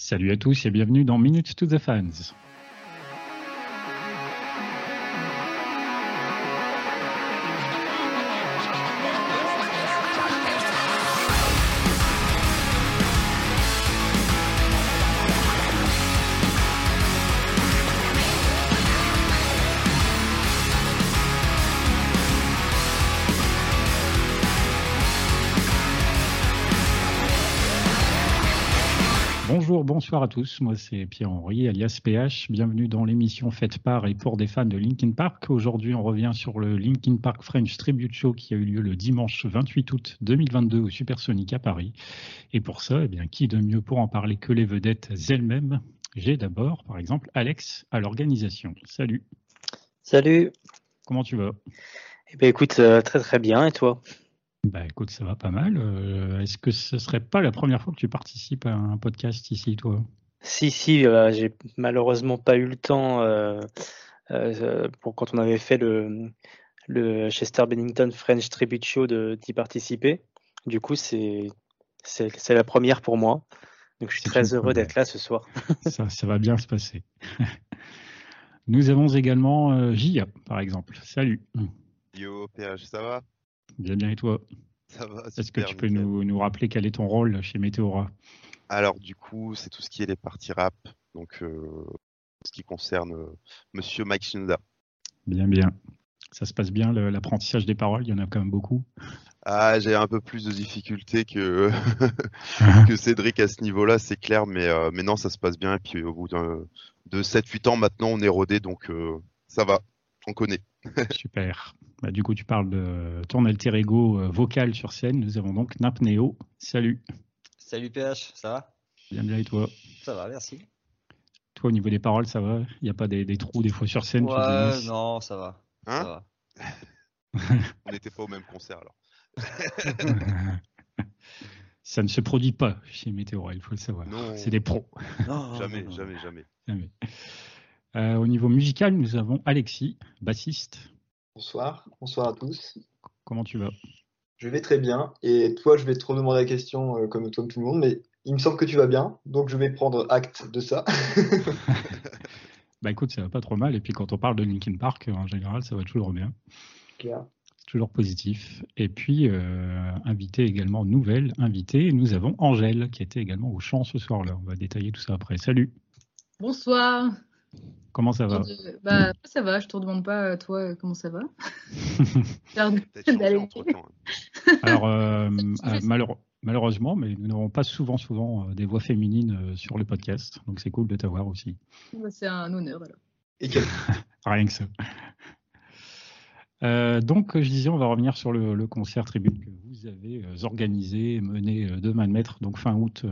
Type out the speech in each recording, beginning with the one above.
Salut à tous et bienvenue dans Minutes to the Fans. Bonsoir à tous. Moi, c'est Pierre-Henri, alias PH. Bienvenue dans l'émission faite par et pour des fans de Linkin Park. Aujourd'hui, on revient sur le Linkin Park French Tribute Show qui a eu lieu le dimanche 28 août 2022 au Supersonic à Paris. Et pour ça, eh bien, qui de mieux pour en parler que les vedettes elles-mêmes? J'ai d'abord, par exemple, Alex à l'organisation. Salut. Salut. Comment tu vas? Eh bien, écoute, euh, très très bien. Et toi? Bah écoute, ça va pas mal. Euh, est-ce que ce serait pas la première fois que tu participes à un podcast ici, toi? Si, si, euh, j'ai malheureusement pas eu le temps euh, pour quand on avait fait le, le Chester Bennington French Tribute Show d'y participer. Du coup, c'est c'est la première pour moi. Donc je suis très heureux d'être là ce soir. ça, ça va bien se passer. Nous avons également Gia, par exemple. Salut. Yo, PH, ça va? Bien, bien, et toi Ça va. Est-ce que tu peux nous, nous, rappeler quel est ton rôle chez Météora? Alors, du coup, c'est tout ce qui est les parties rap, donc euh, ce qui concerne euh, Monsieur Mike Shinoda. Bien, bien. Ça se passe bien l'apprentissage des paroles Il y en a quand même beaucoup? Ah, j'ai un peu plus de difficultés que, que Cédric à ce niveau-là, c'est clair, mais, euh, mais non, ça se passe bien. Et puis au bout de 7-8 ans, maintenant, on est rodé, donc euh, ça va, on connaît. Super. Bah, du coup, tu parles de ton alter ego euh, vocal sur scène. Nous avons donc Napneo. Salut. Salut PH, ça va? Bien, bien, et toi? Ça va, merci. Toi, au niveau des paroles, ça va? Il n'y a pas des, des, trous des fois sur scène Ouais, non, ça va. Hein? ça va. On n'était pas au même concert alors. ça ne se produit pas chez Météora, il faut le savoir. C'est des pros. Non, jamais, non, jamais, jamais, jamais. Euh, au niveau musical, nous avons Alexis, bassiste. Bonsoir, bonsoir à tous. Comment tu vas? Je vais très bien. Et toi, je vais te redemander la question euh, comme toi, tout le monde, mais il me semble que tu vas bien, donc je vais prendre acte de ça. bah écoute, ça va pas trop mal. Et puis quand on parle de Linkin Park, en général, ça va toujours bien. Claire. Toujours positif. Et puis, euh, invité également, nouvelle invitée, nous avons Angèle, qui était également au chant ce soir-là. On va détailler tout ça après. Salut. Bonsoir. Comment ça va bah, Ça va, je te demande pas, toi, comment ça va Alors, euh, euh, malheureusement, mais nous n'avons pas souvent, souvent euh, des voix féminines euh, sur le podcast, donc c'est cool de t'avoir aussi. Bah, c'est un honneur, alors. Et quel... Rien que ça. Euh, donc, je disais, on va revenir sur le, concert tribute que vous avez euh, organisé mené euh, de main de maître, donc fin août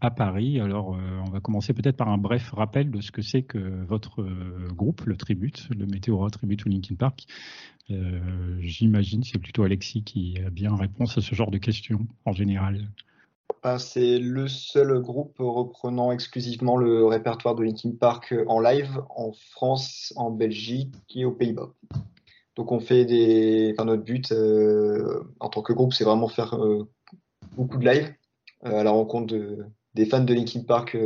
à Paris. Alors, on va commencer peut-être par un bref rappel de ce que c'est que votre groupe, le Tribute, le Météora Tribute ou Linkin Park. J'imagine, c'est plutôt Alexis qui a bien réponse à ce genre de questions en général. Ah, c'est le seul groupe reprenant exclusivement le répertoire de Linkin Park en live en France, en Belgique et aux Pays-Bas. Donc on fait des. Enfin, notre but euh, en tant que groupe, c'est vraiment faire euh, beaucoup de live euh, à la rencontre de, des fans de Linkin Park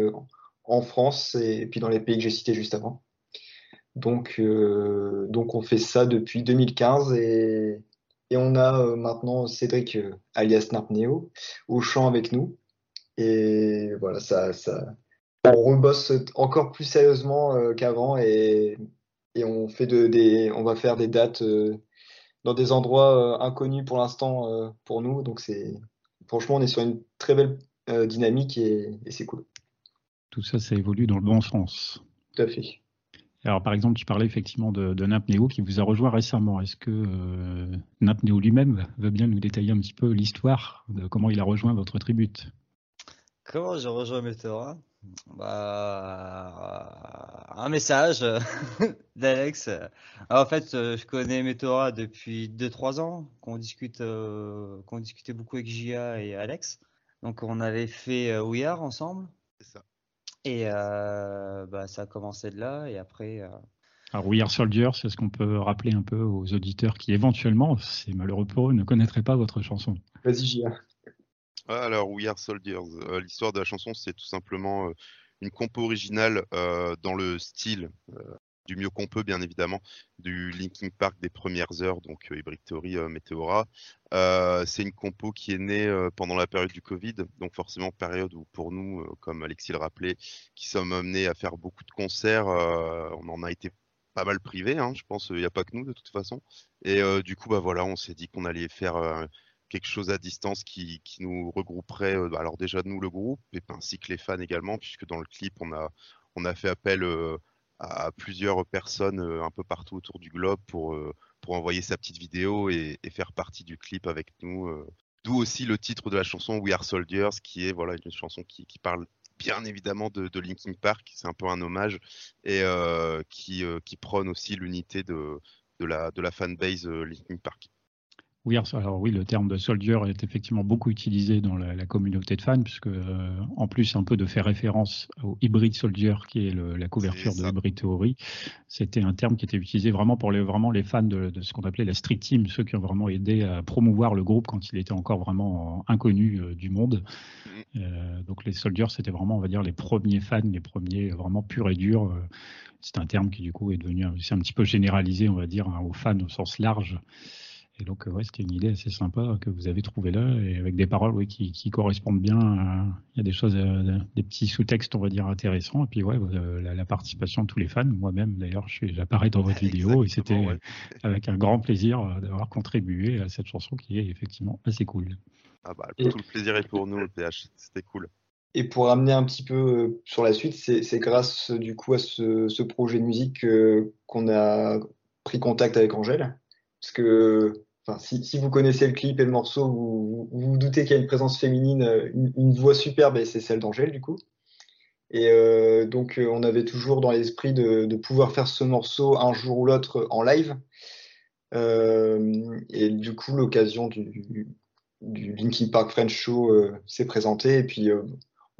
en France et puis dans les pays que j'ai cités juste avant. Donc, donc on fait ça depuis 2015 et, et on a maintenant Cédric alias Neo au chant avec nous. Et voilà, ça, ça, on rebosse encore plus sérieusement qu'avant et et on fait de, des, on va faire des dates euh, dans des endroits euh, inconnus pour l'instant euh, pour nous. Donc c'est, franchement, on est sur une très belle dynamique et, et c'est cool. Tout ça, ça évolue dans le bon sens. Tout à fait. Alors, par exemple, tu parlais effectivement de, de Napneo qui vous a rejoint récemment. Est-ce que euh, Napneo lui-même veut bien nous détailler un petit peu l'histoire de comment il a rejoint votre tribute? Comment j'ai rejoint Meteora bah, un message d'Alex. En fait, je connais Meteora depuis 2-3 ans, qu'on discute, euh, qu'on discutait beaucoup avec Gia et Alex. Donc, on avait fait euh, We Are ensemble. C'est ça. Et euh, bah, ça a commencé de là. Et après. Euh... Alors, We Are Soldier, c'est ce qu'on peut rappeler un peu aux auditeurs qui, éventuellement, c'est malheureux pour eux, ne connaîtraient pas votre chanson? Vas-y, Gia. Alors, We Are Soldiers. Euh, L'histoire de la chanson, c'est tout simplement euh, une compo originale euh, dans le style du mieux qu'on peut, bien évidemment, du Linkin Park des premières heures, donc Hybrid Theory, Meteora. C'est une compo qui est née pendant la période du Covid, donc forcément période où pour nous, comme Alexis le rappelait, qui sommes amenés à faire beaucoup de concerts, on en a été pas mal privés, hein, je pense, il n'y a pas que nous de toute façon. Et du coup, bah voilà, on s'est dit qu'on allait faire quelque chose à distance qui, nous regrouperait, euh, alors déjà nous le groupe, et ainsi que les fans également, puisque dans le clip, on a, on a fait appel euh, à plusieurs personnes euh, un peu partout autour du globe pour, pour envoyer sa petite vidéo et, faire partie du clip avec nous. D'où aussi le titre de la chanson We Are Soldiers, qui est voilà une chanson qui, parle bien évidemment de, de Linkin Park, c'est un peu un hommage, et qui, prône aussi l'unité de, de la fanbase euh, Linkin Park. Oui, alors oui, le terme de soldier est effectivement beaucoup utilisé dans la, la communauté de fans, puisque euh, en plus un peu de faire référence au Hybrid Soldier, qui est le, la couverture de. Hybrid Theory, c'était un terme qui était utilisé vraiment pour les, vraiment les fans de, de ce qu'on appelait la street team, ceux qui ont vraiment aidé à promouvoir le groupe quand il était encore vraiment inconnu euh, du monde. Euh, donc les soldiers, c'était vraiment, on va dire, les premiers fans, les premiers vraiment purs et durs. C'est un terme qui du coup est devenu un- c'est un petit peu généralisé, on va dire, hein, aux fans au sens large. Et donc, euh, ouais, c'était une idée assez sympa que vous avez trouvée là, et avec des paroles ouais, qui, qui correspondent bien. à- Il y a des choses, euh, des petits sous-textes, on va dire, intéressants. Et puis, ouais, euh, la, la participation de tous les fans. Moi-même, d'ailleurs, j'apparais dans votre vidéo, et c'était ouais. avec un grand plaisir d'avoir contribué à cette chanson qui est effectivement assez cool. Ah bah, Et- tout le plaisir est pour nous, le PH, c'était cool. Et pour ramener un petit peu sur la suite, c'est grâce du coup à ce, ce projet de musique euh, qu'on a pris contact avec Angèle. Parce que enfin, si, vous connaissez le clip et le morceau, vous vous, doutez qu'il y a une présence féminine, euh, une, voix superbe, et c'est celle d'Angèle du coup. Et euh, donc euh, on avait toujours dans l'esprit de, pouvoir faire ce morceau un jour ou l'autre en live. Et du coup l'occasion du, du Linkin Park French Show s'est présentée et puis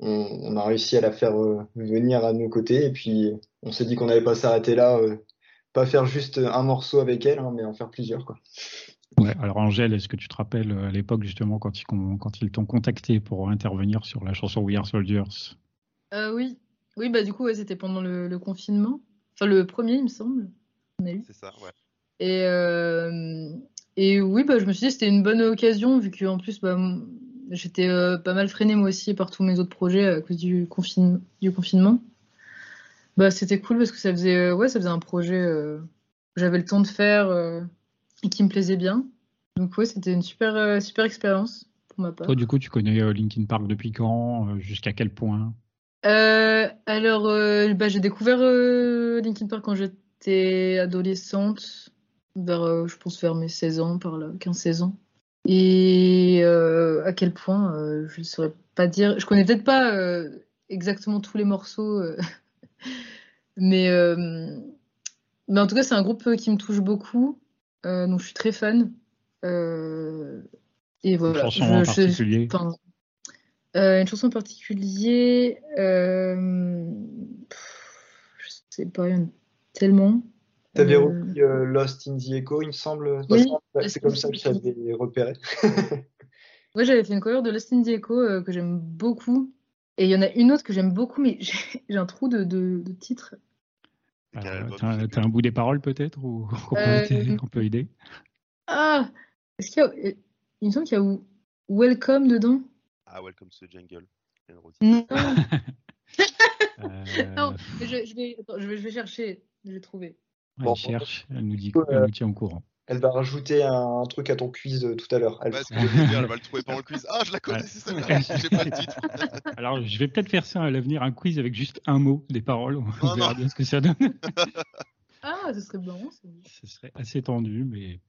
on, a réussi à la faire venir à nos côtés et puis on s'est dit qu'on n'allait pas s'arrêter là, pas faire juste un morceau avec elle, hein, mais en faire plusieurs quoi. Ouais, alors Angèle, est-ce que tu te rappelles euh, à l'époque justement quand ils, quand ils t'ont contacté pour intervenir sur la chanson We Are Soldiers? Euh, oui. Oui, bah du coup, ouais, c'était pendant le, le confinement. Enfin, le premier, il me semble. On a eu. C'est ça, ouais. Et, euh, et oui, bah, je me suis dit que c'était une bonne occasion, vu qu'en plus, bah, j'étais euh, pas mal freinée moi aussi par tous mes autres projets à cause du, confine- du confinement. Bah, c'était cool parce que ça faisait, ouais, ça faisait un projet euh, que j'avais le temps de faire euh, et qui me plaisait bien. Donc, ouais, c'était une super, euh, super expérience pour ma part. Toi, du coup, tu connais euh, Linkin Park depuis quand euh, Jusqu'à quel point? Alors, bah, j'ai découvert Linkin Park quand j'étais adolescente, vers, je pense vers mes 16 ans, par là, 15-16 ans. Et euh, à quel point, euh, je ne saurais pas dire. Je connais peut-être pas euh, exactement tous les morceaux, mais, mais en tout cas, c'est un groupe qui me touche beaucoup, donc je suis très fan. Euh, et voilà. chanson Je- en je- particulier enfin, euh, une chanson en particulier, euh, pff, je sais pas, il y en a tellement. T'avais Euh, repris euh, Lost in the Echo, il me semble. Oui, c'est comme ça que je t'avais repéré. Ouais, j'avais fait une cover de Lost in the Echo euh, que j'aime beaucoup. Et il y en a une autre que j'aime beaucoup, mais j'ai j'ai un trou de, de, de titre. Et quel Alors, album T'as tu sais t'as un bout des paroles peut-être ou qu'on peut, Euh, aider- on peut aider? Ah! Est-ce qu'il y a. euh, Il me semble qu'il y a Welcome dedans. Ah, Welcome to the Jungle. Non, Euh, non, mais je, je vais, attends, je, vais, je vais chercher, je vais trouver. elle Bon, cherche, elle nous, dit, euh, elle nous tient au courant. Elle va rajouter un, truc à ton quiz euh, tout à l'heure. Elle- dire, elle va le trouver pendant le quiz. Ah, je la connais, Ouais. c'est. J'ai pas le titre. Alors, je vais peut-être faire ça à l'avenir, un quiz avec juste un mot des paroles. On Non, verra non. bien ce que ça donne. Ah, ce serait ça. Ce serait assez tendu, mais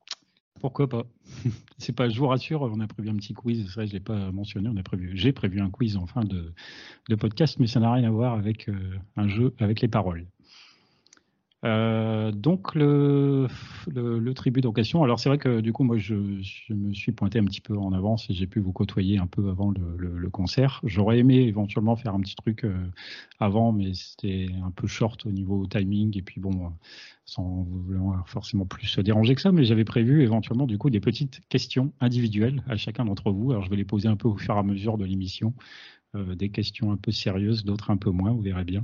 pourquoi pas? C'est pas, je vous rassure, on a prévu un petit quiz. C'est vrai, je l'ai pas mentionné. On a prévu, j'ai prévu un quiz en fin de, de podcast, mais ça n'a rien à voir avec euh, un jeu avec les paroles. Euh, donc le, le, tribut d'occasion. Alors c'est vrai que du coup moi je, me suis pointé un petit peu en avance et j'ai pu vous côtoyer un peu avant le, concert. J'aurais aimé éventuellement faire un petit truc euh, avant, mais c'était un peu short au niveau timing et puis bon sans vouloir forcément plus se déranger que ça, mais j'avais prévu éventuellement du coup des petites questions individuelles à chacun d'entre vous. Alors je vais les poser un peu au fur et à mesure de l'émission, euh, des questions un peu sérieuses, d'autres un peu moins, vous verrez bien.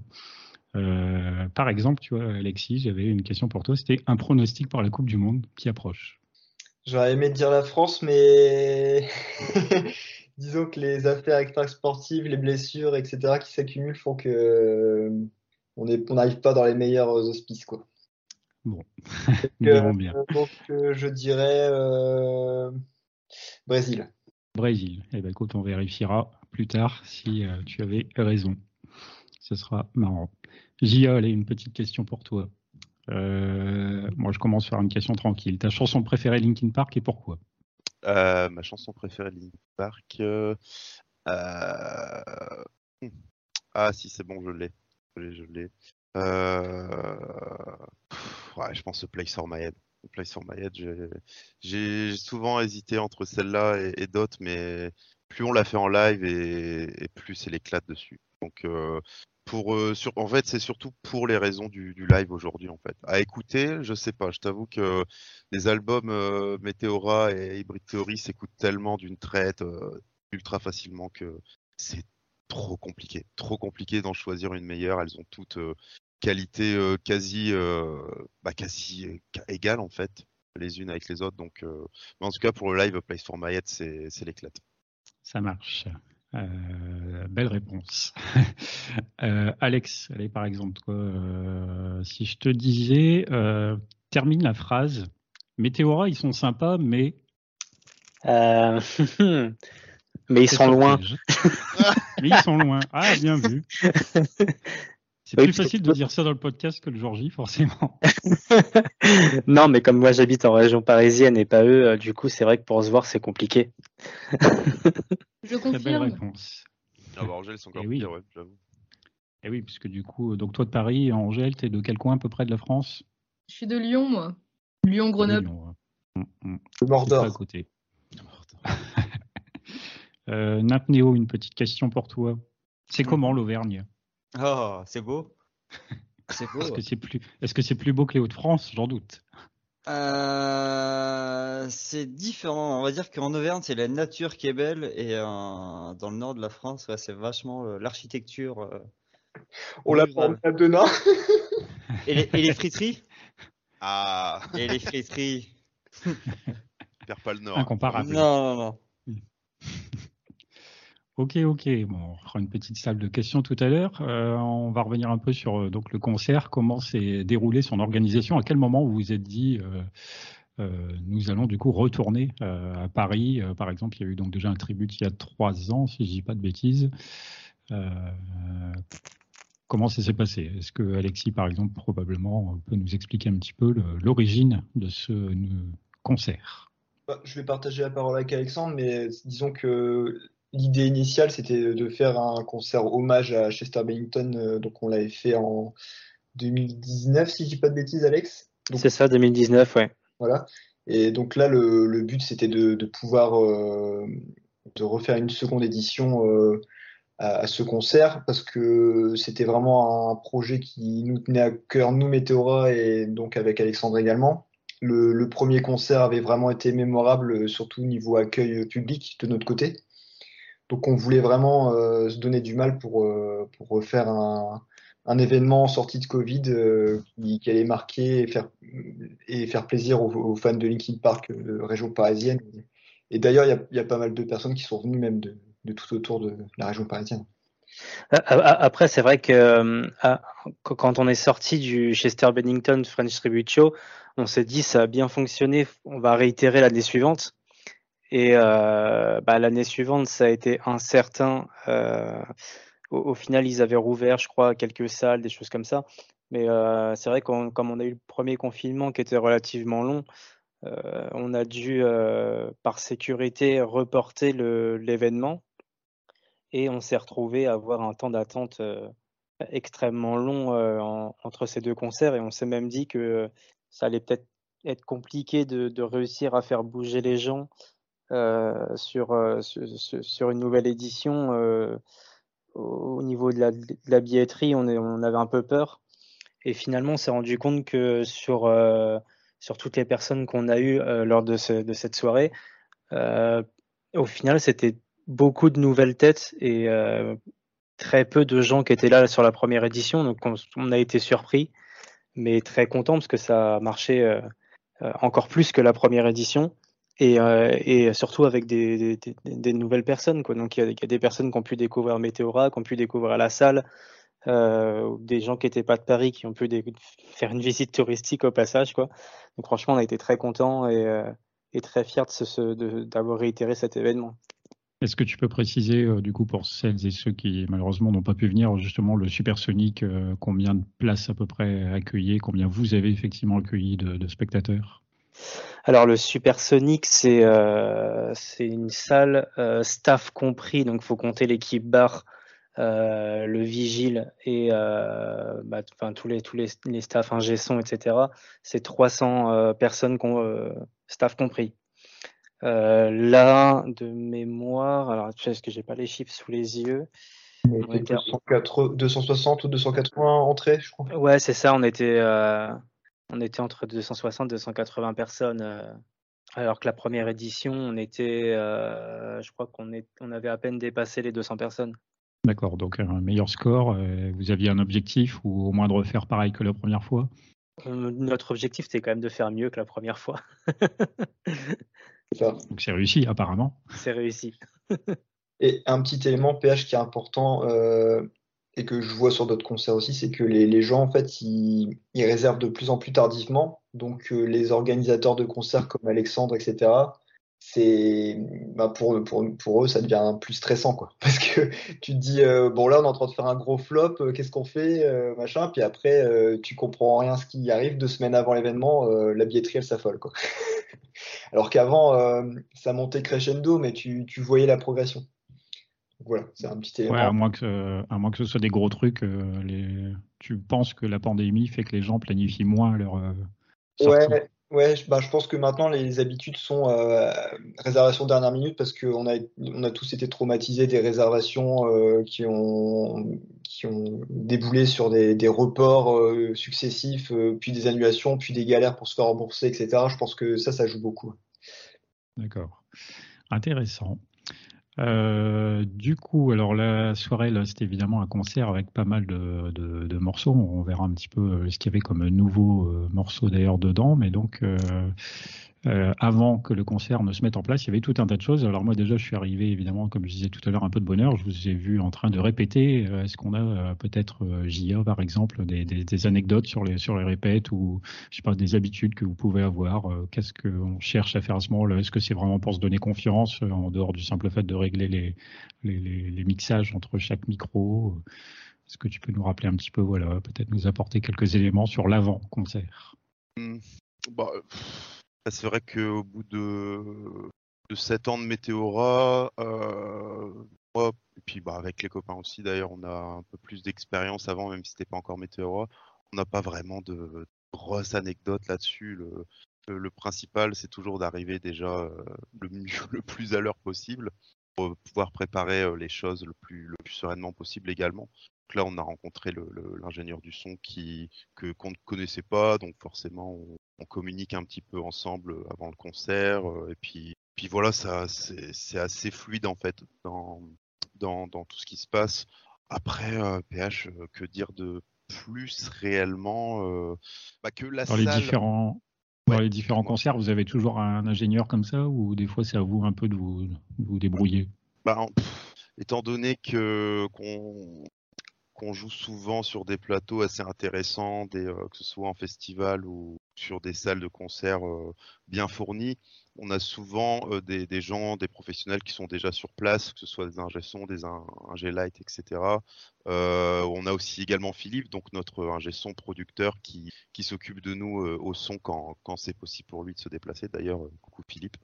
Euh, par exemple, tu vois, Alexis, j'avais une question pour toi. C'était un pronostic pour la Coupe du Monde qui approche. J'aurais aimé dire la France, mais disons que les affaires extra-sportives, les blessures, etc., qui s'accumulent font que euh, on n'arrive pas dans les meilleurs auspices, quoi. Bon, nous verrons bien. Donc, euh, je dirais Brésil. Brésil. Eh bien, écoute, on vérifiera plus tard si tu avais raison. Ce sera marrant. Gia, allez, une petite question pour toi. Euh, moi, je commence par une question tranquille. Ta chanson préférée Linkin Park et pourquoi? Euh, Ma chanson préférée Linkin Park. Euh, hmm. Ah, si, c'est bon, je l'ai. Je l'ai. Ouais, je pense Place for My Head. Place for My Head, j'ai souvent hésité entre celle-là et, d'autres, mais plus on l'a fait en live et, plus c'est l'éclate dessus. Donc pour, euh, en fait, c'est surtout pour les raisons du, live aujourd'hui, en fait. À écouter, je sais pas. Je t'avoue que les albums euh, Meteora et Hybrid Theory s'écoutent tellement d'une traite euh, ultra facilement que c'est trop compliqué. Trop compliqué d'en choisir une meilleure. Elles ont toutes qualité quasi, bah, quasi égale, en fait, les unes avec les autres. Donc, mais en tout cas, pour le live Place for Head, c'est l'éclate. Ça marche. Euh, belle réponse. Euh, Alex, allez, par exemple, euh, si je te disais, termine la phrase. Météora, ils sont sympas, mais. mais ils sont loin. mais ils sont loin. Ah, bien vu. C'est plus facile de dire ça dans le podcast que le Georgie, forcément. non, mais comme moi j'habite en région parisienne et pas eux, du coup, c'est vrai que pour se voir, c'est compliqué. Je confirme. Très belle réponse. Ah bah Angèle, c'est encore eh oui. pire, ouais, j'avoue. Et eh oui, puisque du coup, donc toi de Paris, Angèle, t'es de quel coin à peu près de la France? Je suis de Lyon, moi. Lyon-Grenoble. Lyon, ouais. Mordor. à côté. euh, Napnéo, une petite question pour toi. C'est mm. comment l'Auvergne? Oh, c'est beau. C'est beau. Est-ce que c'est plus, est-ce que c'est plus beau que les Hauts-de-France? J'en doute. Euh, c'est différent. On va dire qu'en Auvergne, c'est la nature qui est belle et euh, dans le nord de la France, c'est vachement euh, l'architecture. On la prend à deux et, les, et les friteries? Ah Et les friteries. Perds pas le nord. Incomparable. Non, non, non. Ok, ok. Bon, on fera une petite salle de questions tout à l'heure. Euh, on va revenir un peu sur euh, donc le concert, comment s'est déroulé son organisation, à quel moment vous vous êtes dit euh, nous allons du coup retourner à Paris? par exemple, il y a eu donc déjà un tribut il y a trois ans, si je dis pas de bêtises. comment ça s'est passé? Est-ce que Alexis, par exemple, probablement peut nous expliquer un petit peu l'origine de ce concert? Bah, Je vais partager la parole avec Alexandre, mais disons que l'idée initiale, c'était de faire un concert hommage à Chester Bennington. Euh, donc, on l'avait fait en 2019, si je dis pas de bêtises, Alex. C'est ça, 2019, ouais. Voilà. Et donc là, le, but, c'était de, pouvoir euh, de refaire une seconde édition euh, à, ce concert parce que c'était vraiment un projet qui nous tenait à cœur, nous, Météora, et donc avec Alexandre également. le premier concert avait vraiment été mémorable, surtout au niveau accueil public de notre côté. Donc on voulait vraiment euh, se donner du mal pour, euh, pour refaire un, un, événement en sortie de Covid euh, qui, allait marquer et faire, et faire plaisir aux, fans de Linkin Park de région parisienne. Et d'ailleurs, il y, y a, pas mal de personnes qui sont venues même de, de tout autour de la région parisienne. Après, c'est vrai que quand on est sorti du Chester Bennington French Tribute Show, on s'est dit ça a bien fonctionné, on va réitérer l'année suivante. Et euh, bah, l'année suivante, ça a été incertain. Euh, au, final, ils avaient rouvert, je crois, quelques salles, des choses comme ça. Mais euh, c'est vrai que comme on a eu le premier confinement qui était relativement long, on a dû, par sécurité, reporter l'événement. Et on s'est retrouvé à avoir un temps d'attente extrêmement long entre ces deux concerts et on s'est même dit que ça allait peut-être être compliqué de, réussir à faire bouger les gens sur, sur, sur, une nouvelle édition au niveau de la, de la billetterie, on, est, on, avait un peu peur. Et finalement, on s'est rendu compte que sur, euh, sur toutes les personnes qu'on a eues euh, lors de, ce, de, cette soirée, euh, au final, c'était beaucoup de nouvelles têtes et euh, très peu de gens qui étaient là sur la première édition. Donc, on, on a été surpris, mais très content parce que ça a marché euh, encore plus que la première édition et, euh, et surtout avec des, nouvelles personnes. Quoi. Donc il y, a, des personnes qui ont pu découvrir Météora, qui ont pu découvrir la salle, euh, des gens qui n'étaient pas de Paris qui ont pu faire une visite touristique au passage. Quoi. Donc franchement, on a été très contents et, euh, très fiers d'avoir réitéré cet événement. Est-ce que tu peux préciser, du coup, pour celles et ceux qui malheureusement n'ont pas pu venir, justement, le Supersonic, combien de places à peu près accueillies, combien vous avez effectivement accueilli de spectateurs? Alors le Supersonic, c'est euh, une salle euh, staff compris, donc faut compter l'équipe bar, euh, le vigile et bah, tous les tous les, les staffs ingé son, etc. C'est 300 euh, personnes staff compris. là, de mémoire, alors est-ce que j'ai pas les chiffres sous les yeux? 260 ou 280 entrées, je crois. Ouais, c'est ça. On était on était entre 260 et 280 personnes. Euh, alors que la première édition, on était, euh, je crois qu'on on avait à peine dépassé les 200 personnes. D'accord, donc un meilleur score. Euh, vous aviez un objectif ou au moins de refaire pareil que la première fois? Notre objectif, c'était quand même de faire mieux que la première fois. donc c'est réussi apparemment. C'est réussi. Et un petit élément PH qui est important, euh, et que je vois sur d'autres concerts aussi, c'est que les, gens, en fait, ils, réservent de plus en plus tardivement. Donc, euh, les organisateurs de concerts comme Alexandre, etc., c'est bah pour, eux, ça devient plus stressant, quoi. Parce que tu te dis, euh, bon, là, on est en train de faire un gros flop, euh, qu'est-ce qu'on fait, machin. Puis après, tu comprends rien ce qui arrive. Deux semaines avant l'événement, la billetterie, elle s'affole, quoi. Alors qu'avant, ça montait crescendo, mais tu voyais la progression voilà, c'est un petit élément. Ouais, à moins que, à moins que ce soit des gros trucs, euh, les... tu penses que la pandémie fait que les gens planifient moins leur. Euh, ouais, ouais bah, je pense que maintenant les habitudes sont euh, réservation dernière minute parce qu'on a, on a tous été traumatisés des réservations euh, qui, ont, qui ont déboulé sur des, des reports euh, successifs, puis des annulations, puis des galères pour se faire rembourser, etc. Je pense que ça, ça joue beaucoup. D'accord. Intéressant. Euh, du coup, alors la soirée, là, c'était évidemment un concert avec pas mal de, morceaux. On verra un petit peu ce qu'il y avait comme nouveaux euh, morceaux d'ailleurs dedans. Mais donc, euh, euh, avant que le concert ne se mette en place, il y avait tout un tas de choses. Alors moi déjà, je suis arrivé évidemment, comme je disais tout à l'heure, un peu de bonheur. Je vous ai vu en train de répéter. Est-ce qu'on a peut-être JA par exemple des, anecdotes sur les répètes ou je sais pas des habitudes que vous pouvez avoir Qu'est-ce qu'on cherche à faire à ce moment-là? Est-ce que c'est vraiment pour se donner confiance en dehors du simple fait de régler les mixages entre chaque micro? Est-ce que tu peux nous rappeler un petit peu, voilà, peut-être nous apporter quelques éléments sur l'avant concert mmh, bah, c'est vrai qu'au bout de, de 7 ans de Météora, euh, et puis bah, avec les copains aussi d'ailleurs, on a un peu plus d'expérience avant, même si c'était pas encore Météora. On n'a pas vraiment de grosses anecdotes là-dessus. Le, principal, c'est toujours d'arriver déjà euh, le, mieux, le plus à l'heure possible pour pouvoir préparer euh, les choses le plus, sereinement possible également. Donc là, on a rencontré l'ingénieur du son qui qu'on ne connaissait pas, donc forcément, on, on, communique un petit peu ensemble avant le concert, euh, et puis puis voilà, ça c'est assez fluide en fait dans, dans, dans tout ce qui se passe. Après, euh, PH, euh, que dire de plus réellement euh, bah que la dans salle... les différents ouais. dans les différents concerts, vous avez toujours un ingénieur comme ça, ou des fois c'est à vous un peu de vous, de vous débrouiller? Bah, pff, étant donné que qu'on qu'on joue souvent sur des plateaux assez intéressants, des, euh, que ce soit en festival ou, sur des salles de concert bien fournies, on a souvent des, gens, des professionnels qui sont déjà sur place, que ce soit des ingé son, des ingé light, etc. on a aussi également Philippe, donc notre ingé son producteur qui, qui s'occupe de nous au son quand, quand c'est possible pour lui de se déplacer. D'ailleurs, coucou Philippe.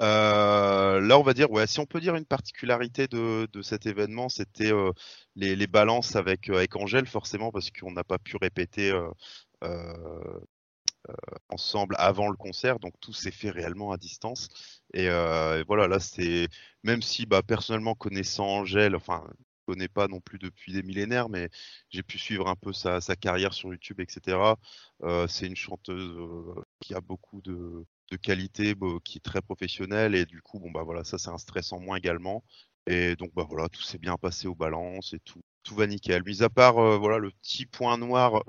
là, on va dire, ouais, si on peut dire une particularité de, de cet événement, c'était les, balances avec, avec Angèle, forcément, parce qu'on n'a pas pu répéter euh, ensemble avant le concert, donc tout s'est fait réellement à distance. Et, euh, voilà, là c'est même si bah, personnellement connaissant Angèle, enfin je connais pas non plus depuis des millénaires, mais j'ai pu suivre un peu sa, carrière sur YouTube, etc. Euh, c'est une chanteuse qui a beaucoup de, qualité, qui est très professionnelle, et du coup bon bah voilà, ça c'est un stress en moins également. Et donc bah voilà, tout s'est bien passé aux balances et tout, tout va nickel. Mis à part voilà le petit point noir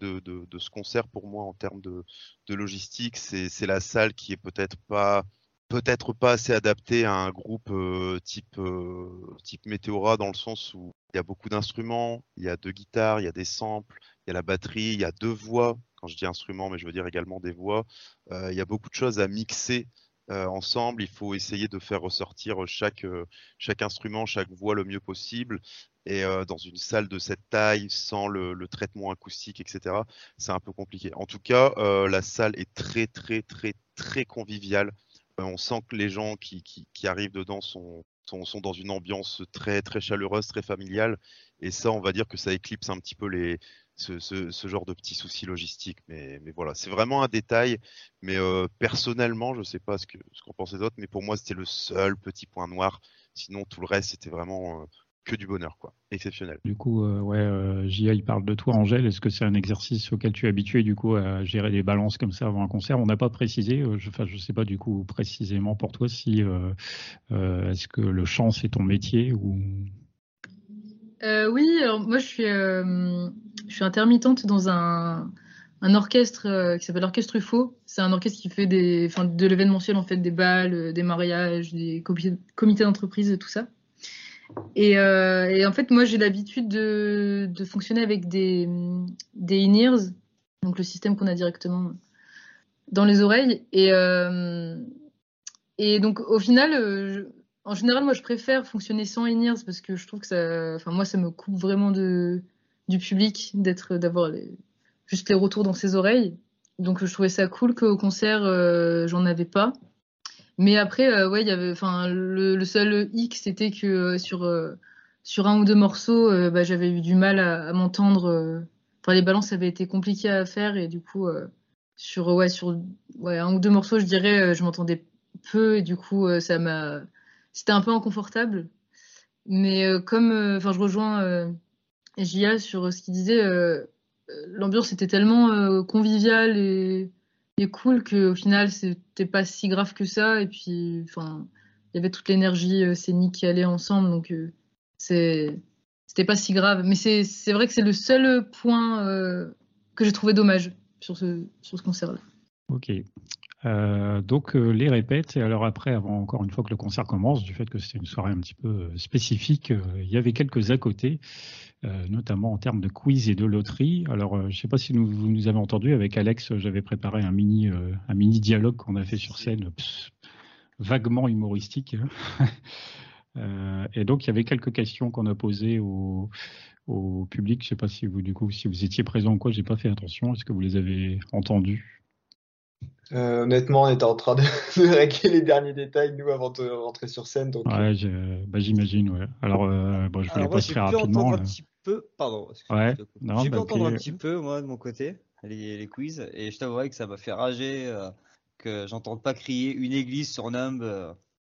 de, ce concert pour moi en termes de, logistique, c'est la salle qui est peut-être pas peut-être pas assez adaptée à un groupe euh, type euh, type Météora dans le sens où il y a beaucoup d'instruments, il y a deux guitares, il y a des samples, il y a la batterie, il y a deux voix. Quand je dis instruments, mais je veux dire également des voix. Euh, il y a beaucoup de choses à mixer ensemble. Il faut essayer de faire ressortir chaque, chaque instrument, chaque voix le mieux possible. Et dans une salle de cette taille, sans le, traitement acoustique, etc., c'est un peu compliqué. En tout cas, la salle est très, très, très, très conviviale. on sent que les gens qui, qui, arrivent dedans sont, sont, dans une ambiance très, très chaleureuse, très familiale. Et ça, on va dire que ça éclipse un petit peu les, ce, genre de petits soucis logistiques. Mais, voilà, c'est vraiment un détail. Mais personnellement, je ne sais pas ce qu'en ce pensaient d'autres, mais pour moi, c'était le seul petit point noir. Sinon, tout le reste, c'était vraiment que du bonheur, quoi. Exceptionnel. Du coup, euh, ouais, euh, il parle de toi, Angèle. Est-ce que c'est un exercice auquel tu es habitué, du coup, à gérer des balances comme ça avant un concert? On n'a pas précisé. Euh, je, enfin, je sais pas, du coup, précisément pour toi, si euh, est-ce que le chant c'est ton métier ou? Oui, alors moi, je suis, je suis intermittente dans un un orchestre qui s'appelle l'Orchestre UFO. C'est un orchestre qui fait des, enfin, de l'événementiel, en fait, des balles, des mariages, des comités d'entreprise, tout ça. Euh, et, en fait, moi, j'ai l'habitude de, fonctionner avec des, des in-ears, donc le système qu'on a directement dans les oreilles. Et, euh, donc, au final, euh, en général, moi, je préfère fonctionner sans in-ears parce que je trouve que ça, enfin, moi, ça me coupe vraiment du public d'être, d'avoir juste les retours dans ses oreilles. Donc, je trouvais ça cool qu'au concert, j'en avais pas. Mais après, euh, ouais, il y avait, le, seul hic, c'était que euh, sur, euh, sur un ou deux morceaux, bah, j'avais eu du mal à, m'entendre. Les balances avaient été compliquées à faire et du coup, sur, ouais, sur ouais, un ou deux morceaux, je dirais, je m'entendais peu et du coup, ça m'a, c'était un peu inconfortable. Mais comme, enfin, je rejoins Gia sur ce qu'il disait, l'ambiance était tellement conviviale et cool qu'au final, c'était pas si grave que ça. Et puis, enfin, il y avait toute l'énergie euh, scénique qui allait ensemble. Donc, euh, c'était pas si grave. Mais c'est vrai que c'est le seul point euh, que j'ai trouvé dommage sur ce, sur ce concert-là. Ok. Donc les répètes, et alors après, avant encore une fois que le concert commence, du fait que c'était une soirée un petit peu spécifique, il y avait quelques à côté. Euh, notamment en termes de quiz et de loterie. Alors, euh, je ne sais pas si vous nous avez entendu avec Alex, j'avais préparé un mini, euh, un mini dialogue qu'on a fait sur scène, vaguement humoristique. et donc, il y avait quelques questions qu'on a posées au, au public. Je ne sais pas si vous, du coup, si vous étiez présent ou quoi, j'ai pas fait attention. Est-ce que vous les avez entendues honnêtement, on était en train de, régler les derniers détails, nous, avant de rentrer sur scène. Donc... Ouais, bah, j'imagine, ouais. Alors, bon, je voulais pas très rapidement peu, pardon, ouais, j'ai pu bah, entendre un petit peu moi de mon côté les, les quiz et je t'avouerai que ça m'a fait rager euh, que j'entende pas crier une église sur Numb. Euh.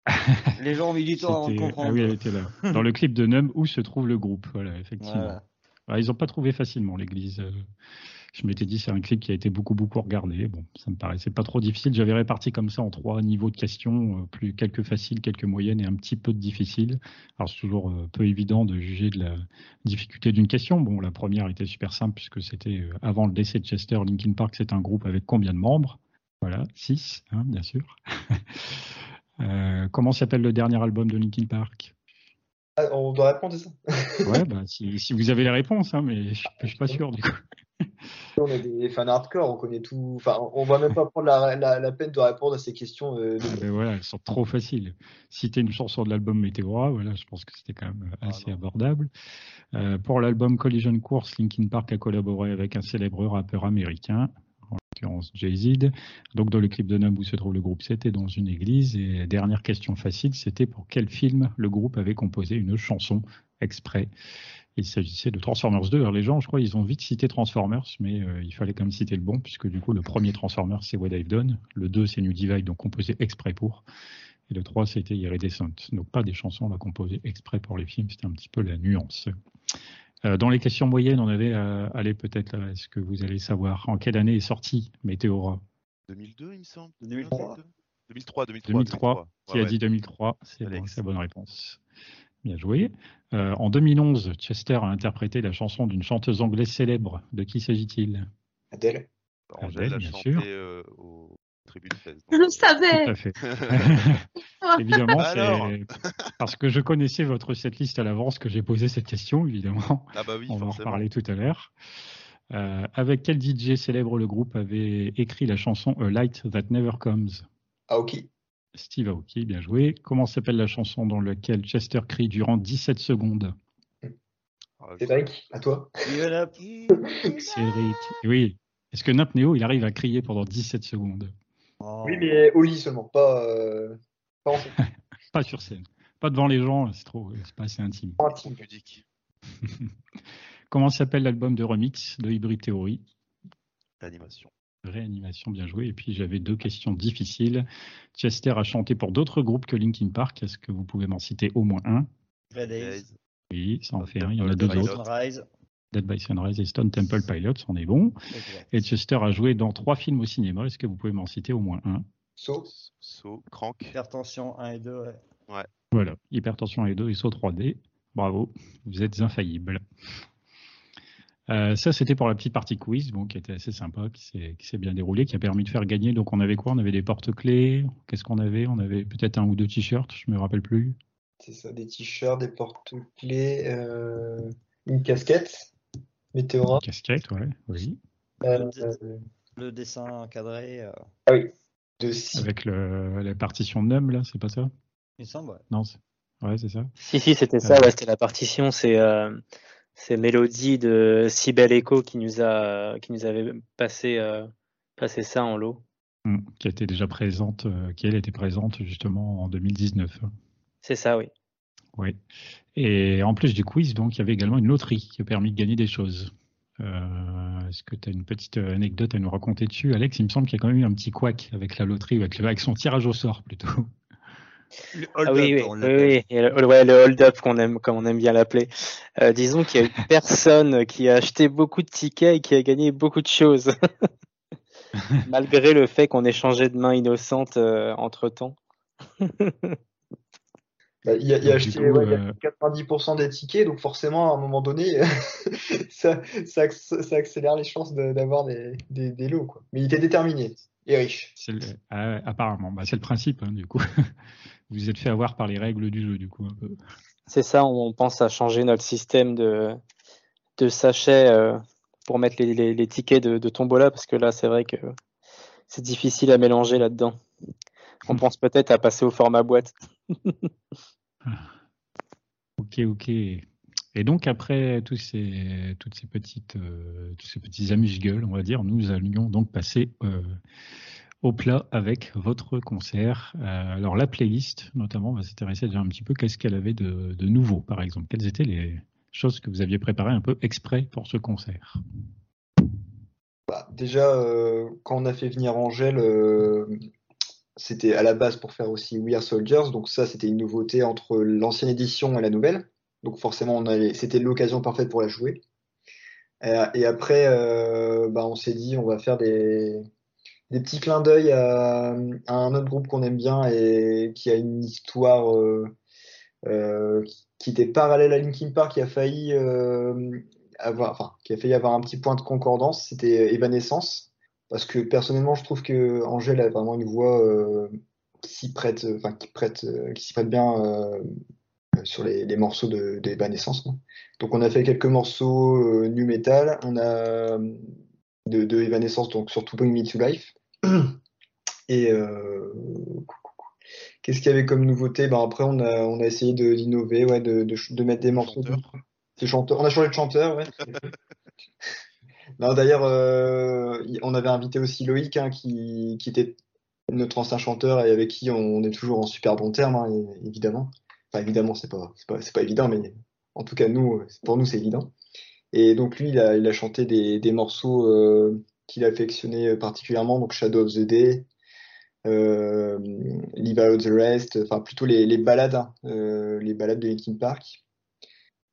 les gens militants en comprendre. Ah oui, elle était là. Dans le clip de Numb où se trouve le groupe, voilà, effectivement. Bah, ils n'ont pas trouvé facilement l'église. Je m'étais dit c'est un clip qui a été beaucoup beaucoup regardé. Bon, ça me paraissait pas trop difficile. J'avais réparti comme ça en trois niveaux de questions, euh, plus quelques faciles, quelques moyennes et un petit peu de difficiles. Alors c'est toujours euh, peu évident de juger de la difficulté d'une question. Bon, la première était super simple puisque c'était euh, avant le décès de Chester, Linkin Park, c'est un groupe avec combien de membres? Voilà, six, hein, bien sûr. comment s'appelle le dernier album de Linkin Park? Ah, on doit répondre à ça? ouais, bah, si, si, vous avez les réponses, hein, mais je, ne suis pas sûr du coup. On est des fans hardcore, on connaît tout. Enfin, on va même pas prendre la, la, la peine de répondre à ces questions. euh, de- Ah voilà, elles sont trop faciles. Citer une chanson de l'album Meteora, voilà, je pense que c'était quand même Ah assez abordable. Euh, pour l'album Collision Course, Linkin Park a collaboré avec un célèbre rappeur américain, en l'occurrence Jay-Z. Donc dans le clip de Numb où se trouve le groupe, c'était dans une église. Et dernière question facile, c'était pour quel film le groupe avait composé une chanson exprès? Il s'agissait de Transformers 2. Alors les gens, je crois, ils ont vite cité Transformers, mais euh, il fallait quand même citer le bon, puisque du coup, le premier Transformers, c'est What I've Done. Le 2, c'est New Divide, donc composé exprès pour. Et le 3, c'était Iridescent. Donc pas des chansons là, composées exprès pour les films, c'était un petit peu la nuance. Euh, dans les questions moyennes, on avait, euh, allez peut-être, là, est-ce que vous allez savoir en quelle année est sorti Météora? 2002, il me semble? 2003. 2003, 2003. 2003. Qui Ouais, a ouais. dit 2003 C'est bon, Alex. c'est la bonne réponse. Bien joué. Euh, en 2011, Chester a interprété la chanson d'une chanteuse anglaise célèbre. De qui s'agit-il? Adèle. Angèle Adèle, bien chanté sûr. euh, au tribune Fest. Je le savais. Tout à fait. évidemment, Alors c'est parce que je connaissais votre setlist à l'avance que j'ai posé cette question, évidemment. Ah bah oui, On va en reparler tout à l'heure. Euh, avec quel DJ célèbre le groupe avait écrit la chanson A Light That Never Comes? Ah, ok. Steve Aoki, bien joué. Comment s'appelle la chanson dans laquelle Chester crie durant 17 secondes? Ah, Cédric, à toi. Cédric. Oui. Est-ce que Nap Neo, il arrive à crier pendant 17 secondes? Oh. Oui, mais au lit seulement, pas, euh, pas en scène, Pas sur scène. Pas devant les gens, c'est trop, c'est pas assez intime. pas intime. pudique. Comment s'appelle l'album de remix de Hybrid Theory? L'animation. Réanimation, bien joué. Et puis j'avais deux questions difficiles. Chester a chanté pour d'autres groupes que Linkin Park. Est-ce que vous pouvez m'en citer au moins un? Red Days. Oui, ça en fait un. Il y en a Dead deux by autres. Sunrise. Dead by Sunrise et Stone Temple Pilots, on est bon. Exact. Et Chester a joué dans trois films au cinéma. Est-ce que vous pouvez m'en citer au moins un? So, So, Crank. Hypertension 1 et 2. ouais. Voilà, Hypertension et 2 et saut 3D. Bravo, vous êtes infaillible. Euh, ça, c'était pour la petite partie quiz, bon, qui était assez sympa, qui s'est, bien déroulé, qui a permis de faire gagner. Donc, on avait quoi? On avait des porte-clés. Qu'est-ce qu'on avait? On avait peut-être un ou deux t-shirts, je me rappelle plus. c'est ça, des t-shirts, des porte-clés, euh, une casquette, Météora. Casquette, ouais, oui. euh, Le dessin encadré. euh, ah oui, de six. Avec le, la partition NUM, là, c'est pas ça? Il me semble, ouais. Non, c'est... ouais, c'est ça. Si, si, c'était ça, ouais, c'était la partition. C'est euh, c'est Mélodie de Cybelle Echo qui nous, a, qui nous avait passé, euh, passé ça en lot. Hmm, qui était déjà présente, euh, qui elle était présente justement en 2019. C'est ça, oui. Oui. Et en plus du quiz, donc, il y avait également une loterie qui a permis de gagner des choses. Euh, Est-ce que tu as une petite anecdote à nous raconter dessus, Alex Il me semble qu'il y a quand même eu un petit couac avec la loterie, avec, le- avec son tirage au sort plutôt. Le Ah hold-up, oui, oui, on oui, l'appelle. oui. Et le, ouais, le hold-up qu'on aime, comme on aime bien l'appeler. Euh, disons qu'il y a une personne qui a acheté beaucoup de tickets et qui a gagné beaucoup de choses. Malgré le fait qu'on ait changé de main innocente entre temps. Bah, il, a, il a du acheté coup, ouais, il a euh, 90% des tickets, donc forcément, à un moment donné, ça, ça, acc- ça accélère les chances de- d'avoir des, des, des lots. Quoi. Mais il était déterminé et riche. Le- ah, apparemment, bah, c'est le principe, hein, du coup. Vous vous êtes fait avoir par les règles du jeu, du coup. C'est ça, on pense à changer notre système de, de sachets euh, pour mettre les, les, les tickets de, de tombola, parce que là, c'est vrai que c'est difficile à mélanger là-dedans. On pense peut-être à passer au format boîte. Ok, ok. Et donc après tous ces, toutes ces petites, euh, ces petits amuse-gueules, on va dire, nous allions donc passer euh, au plat avec votre concert. Euh, alors la playlist, notamment, on va s'intéresser déjà un petit peu qu'est-ce qu'elle avait de, de nouveau, par exemple? Quelles étaient les choses que vous aviez préparées un peu exprès pour ce concert? Bah, déjà, euh, quand on a fait venir Angèle, c'était à la base pour faire aussi We Are Soldiers, donc ça, c'était une nouveauté entre l'ancienne édition et la nouvelle. Donc forcément, on allait- c'était l'occasion parfaite pour la jouer. Euh, et après, euh, bah, on s'est dit, on va faire des, des petits clins d'œil à, un autre groupe qu'on aime bien et qui a une histoire euh, qui, était parallèle à Linkin Park, qui a failli avoir, enfin, qui a failli avoir un petit point de concordance, c'était Evanescence. Parce que personnellement, je trouve que Angèle a vraiment une voix euh, qui s'y prête, euh, enfin, qui prête, euh, qui s'y prête bien sur les, les morceaux de, quoi. Donc, on a fait quelques morceaux euh, nu metal. On a de, de Evanescence, donc surtout Bring Me to Life. Et qu'est-ce qu'il y avait comme nouveauté? Ben Après, on a, on a essayé d'innover, ouais, de, de, de, mettre des morceaux. De, chanteur. On a changé de chanteur, ouais. non, d'ailleurs, on avait invité aussi Loïc, hein, qui, était notre ancien chanteur et avec qui on est toujours en super bon terme, hein, évidemment. Enfin, évidemment, c'est pas, pas, pas, évident, mais en tout cas, nous, pour nous, c'est évident. Et donc, lui, il a, chanté des, des morceaux euh, qu'il affectionnait particulièrement, donc Shadow of the Day, euh, Leave Out the Rest, enfin, plutôt les, les balades, hein, euh, les balades de Linkin Park.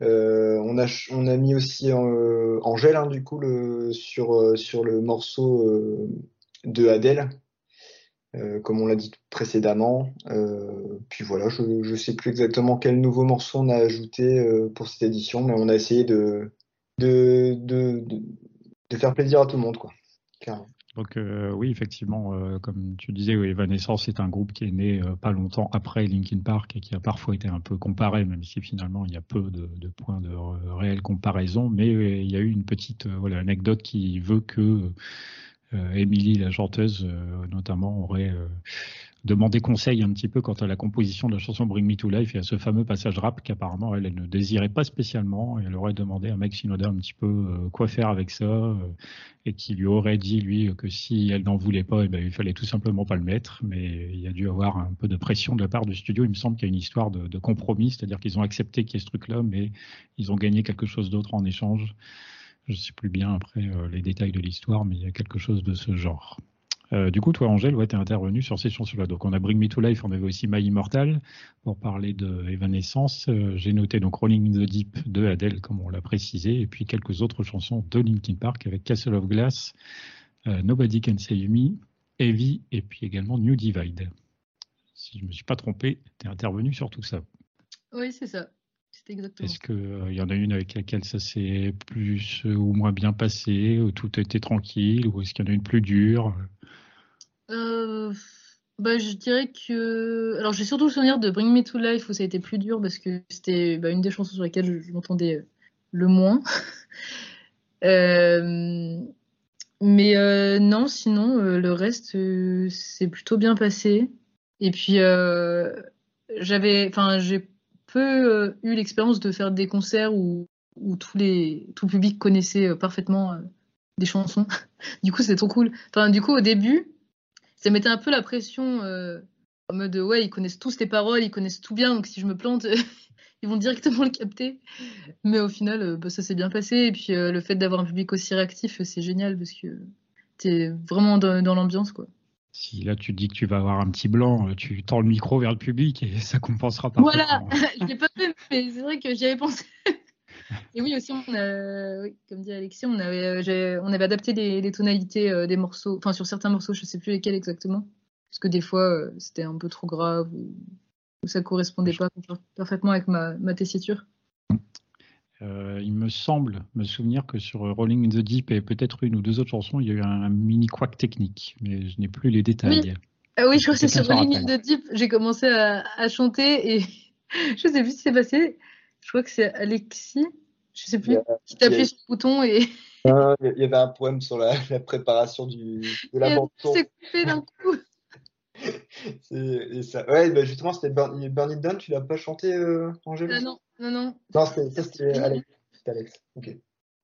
Euh, on, a, mis aussi Angèle, hein, du le, sur, le morceau de Adele, euh, comme on l'a dit précédemment. Euh, puis voilà, je ne sais plus exactement quel nouveau morceau on a ajouté euh, pour cette édition, mais on a essayé de, faire plaisir à tout le monde, quoi, Donc oui, effectivement, comme tu disais, Evanescence est un groupe qui est né pas longtemps après Linkin Park et qui a parfois été un peu comparé, même si finalement il y a peu de, de points de réelle comparaison. Mais il y a eu une petite voilà, anecdote qui veut que euh, Émilie, la chanteuse, euh, notamment, aurait euh, demandé conseil un petit peu quant à la composition de la chanson Bring Me to Life et à ce fameux passage rap qu'apparemment elle, ne désirait pas spécialement. Et elle aurait demandé à Mike Shinoda un petit peu quoi faire avec ça et qui lui aurait dit lui que si elle n'en voulait pas, eh ben, il fallait tout simplement pas le mettre. Mais il y a dû avoir un peu de pression de la part du studio. Il me semble qu'il y a une histoire de, de compromis, c'est-à-dire qu'ils ont accepté qu'il y ait ce truc-là, mais ils ont gagné quelque chose d'autre en échange. Je ne sais plus bien après euh, les détails de l'histoire, mais il y a quelque chose de ce genre. Euh, du coup, toi, Angèle, ouais, tu es intervenu sur ces chansons-là. Donc, on a Bring Me to Life, on avait aussi My Immortal pour parler de Evanescence. Euh, j'ai noté donc Rolling in the Deep de Adele, comme on l'a précisé, et puis quelques autres chansons de Linkin Park avec Castle of Glass, Nobody Can Save Me, Heavy, et puis également New Divide. Si je ne me suis pas trompé, tu es intervenu sur tout ça. Oui, c'est ça. Est-ce qu'il euh, y en a une avec laquelle ça s'est plus ou moins bien passé, ou tout a été tranquille, ou est-ce qu'il y en a une plus dure? Euh, bah, Je dirais que. Alors, j'ai surtout le souvenir de Bring Me to Life où ça a été plus dur parce que c'était bah, une des chansons sur lesquelles je, m'entendais le moins. euh... Mais euh, non, sinon, le reste, c'est plutôt bien passé. Et puis, j'avais. Enfin, j'ai peu euh, eu l'expérience de faire des concerts où, où tous les, tout le public connaissait euh, parfaitement euh, des chansons. du coup, c'était trop cool. Enfin, du coup, au début, ça mettait un peu la pression en mode ouais, ils connaissent tous les paroles, ils connaissent tout bien, donc si je me plante, ils vont directement le capter. Mais au final, bah, ça s'est bien passé. Et puis le fait d'avoir un public aussi réactif, c'est génial parce que t'es vraiment dans, dans l'ambiance, quoi. Si là tu dis que tu vas avoir un petit blanc, euh, tu tends le micro vers le public et ça compensera pas. Voilà, je l'ai pas fait, mais c'est vrai que j'y avais pensé. Et oui, aussi, on a, oui, comme dit Alexis, on avait, euh, on avait adapté les, tonalités euh, des morceaux, enfin sur certains morceaux, je sais plus lesquels exactement, parce que des fois c'était un peu trop grave ou, ou ça correspondait pas parfaitement avec ma, ma tessiture. Euh, il me semble me souvenir que sur Rolling in the Deep et peut-être une ou deux autres chansons, il y a eu un, mini quack technique, mais je n'ai plus les détails. Oui, ah oui je crois que c'est sur Rolling in the Deep, j'ai commencé à, chanter et je ne sais plus ce qui s'est passé. Je crois que c'est Alexis, je ne sais plus, qui t'a appuyé sur le bouton et. il y avait un poème sur la, préparation du, de la bande C'est coupé d'un coup. ça. Ouais, bah justement, c'était Burn, It Down, tu l'as pas chanté, euh, Angèle? Euh, Non, non, non. Non, c'était Alex. Alex. Ok.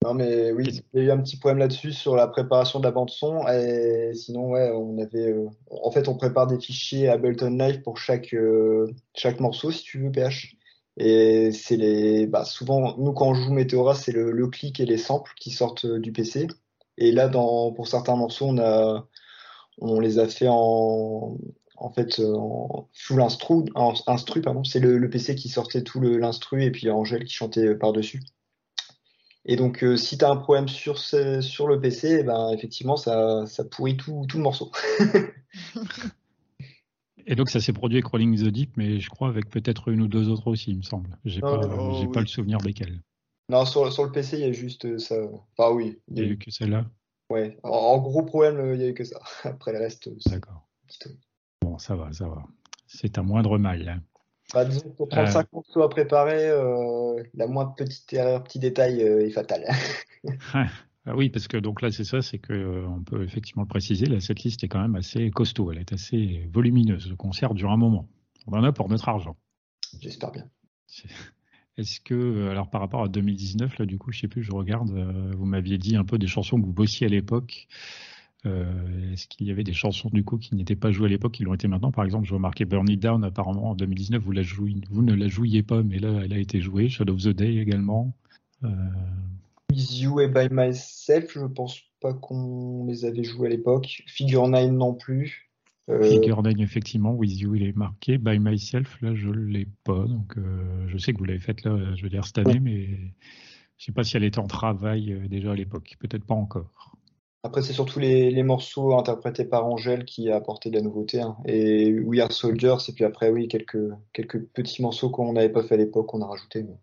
Non, mais oui, il y a eu un petit poème là-dessus sur la préparation de la bande-son. Et sinon, ouais, on avait. Euh, en fait, on prépare des fichiers Ableton Live pour chaque, euh, chaque morceau, si tu veux, PH. Et c'est les. Bah, souvent, nous, quand on joue Meteora, c'est le, clic et les samples qui sortent euh, du PC. Et là, dans, pour certains morceaux, on, a, on les a fait en, en fait en full instru, pardon. C'est le, PC qui sortait tout l'instru et puis Angèle qui chantait par-dessus. Et donc, euh, si tu as un problème sur, sur le PC, eh ben, effectivement, ça, ça pourrit tout, tout le morceau. Et donc, ça s'est produit avec Rolling the Deep, mais je crois avec peut-être une ou deux autres aussi, il me semble. J'ai pas, oh, pas le souvenir desquels. Non, sur, sur, le PC, il y a juste ça. Enfin, oui. Il y a, eu que celle-là Ouais. En, gros problème, il y a eu que ça. Après le reste. D'accord. Bon, ça va, ça va. C'est un moindre mal. Hein. Bah, disons pour 35 euh... morceaux à préparer, euh, la moindre petite erreur, petit détail euh, est fatal. Ah oui, parce que donc là, c'est ça, c'est que euh, on peut effectivement le préciser. Là, cette liste est quand même assez costaud. Elle est assez volumineuse. Le concert dure un moment. On en a pour notre argent. J'espère bien. Est-ce que, euh, alors par rapport à 2019, là, du coup, je sais plus, je regarde, euh, vous m'aviez dit un peu des chansons que vous bossiez à l'époque. Est-ce qu'il y avait des chansons du coup qui n'étaient pas jouées à l'époque, qui l'ont été maintenant? Par exemple, je remarquais Burn It Down, apparemment en 2019, vous, la jouiez, vous ne la jouiez pas, mais là, elle a été jouée. Shadow of the Day également. With You et By Myself, je pense pas qu'on les avait joués à l'époque. Figure 9 non plus. Euh... Figure 9, effectivement, With You, il est marqué. By Myself, là, je l'ai pas. Donc, euh, je sais que vous l'avez faite, là, je veux dire, cette année, mais je sais pas si elle était en travail euh, déjà à l'époque. Peut-être pas encore. Après, c'est surtout les, les, morceaux interprétés par Angèle qui a apporté de la nouveauté. Hein. Et We Are Soldiers, et puis après, oui, quelques, quelques petits morceaux qu'on n'avait pas fait à l'époque, qu'on a rajouté. Mais...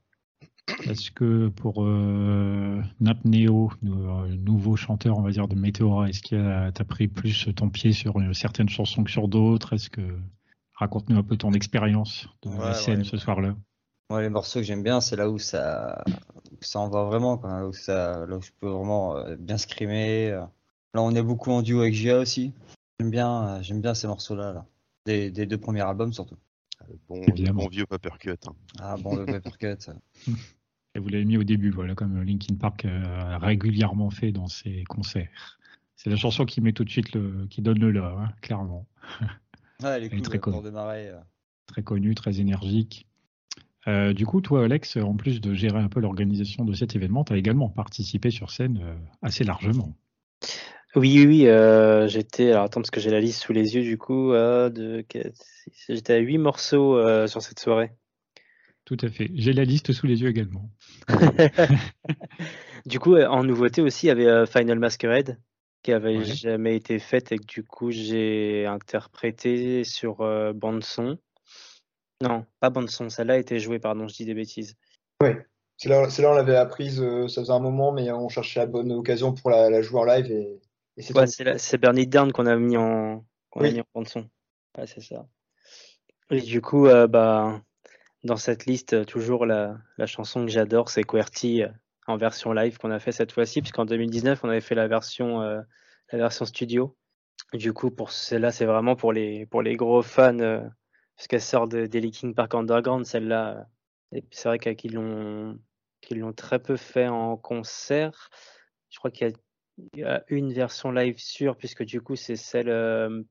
Est-ce que pour euh, Nap Neo, euh, nouveau chanteur, on va dire, de Meteora, est-ce que tu as pris plus ton pied sur certaines chansons que sur d'autres? Est-ce que raconte-nous un peu ton expérience de la scène ce soir-là Moi, les morceaux que j'aime bien, c'est là où ça, ça en va vraiment, là, où ça, là où je peux vraiment euh, bien scrimer. Là, on est beaucoup en duo avec Gia aussi. J'aime bien, j'aime bien ces morceaux-là, là. Des, des deux premiers albums surtout. Bon, le bon vieux Papercut. Hein. Ah bon, le Papercut. Et vous l'avez mis au début, voilà, comme Linkin Park a régulièrement fait dans ses concerts. C'est la chanson qui met tout de suite le, qui donne le là, hein, clairement. Ah, elle est, très connue. Euh. Très connue, très énergique. Euh, du coup, toi, Alex, en plus de gérer un peu l'organisation de cet événement, tu as également participé sur scène euh, assez largement. Oui, oui, euh, j'étais. Alors attends, parce que j'ai la liste sous les yeux, du coup. de... J'étais à 8 morceaux euh, sur cette soirée. Tout à fait. J'ai la liste sous les yeux également. du coup, en nouveauté aussi, il y avait euh, Final Masquerade, qui avait jamais été faite et que du coup, j'ai interprété sur bande-son. Non, pas bande-son, celle-là a été jouée, pardon, je dis des bêtises. Oui. C'est là, là on l'avait apprise, ça faisait un moment, mais on cherchait la bonne occasion pour la, la jouer en live et c'est Bernie Down qu'on a mis en, qu'on a mis en bande son. Ouais, c'est ça. Et du coup, euh, bah, dans cette liste, toujours la, la chanson que j'adore, c'est QWERTY euh, en version live qu'on a fait cette fois-ci, puisqu'en 2019, on avait fait la version, euh, la version studio. Du coup, pour celle-là, c'est vraiment pour les, pour les gros fans, parce qu'elle sort de, des Linkin Park Underground, celle-là. C'est vrai qu'ils l'ont, qu'ils l'ont très peu fait en concert. Je crois qu'il y a il y a une version live sûre, puisque du coup, c'est celle euh,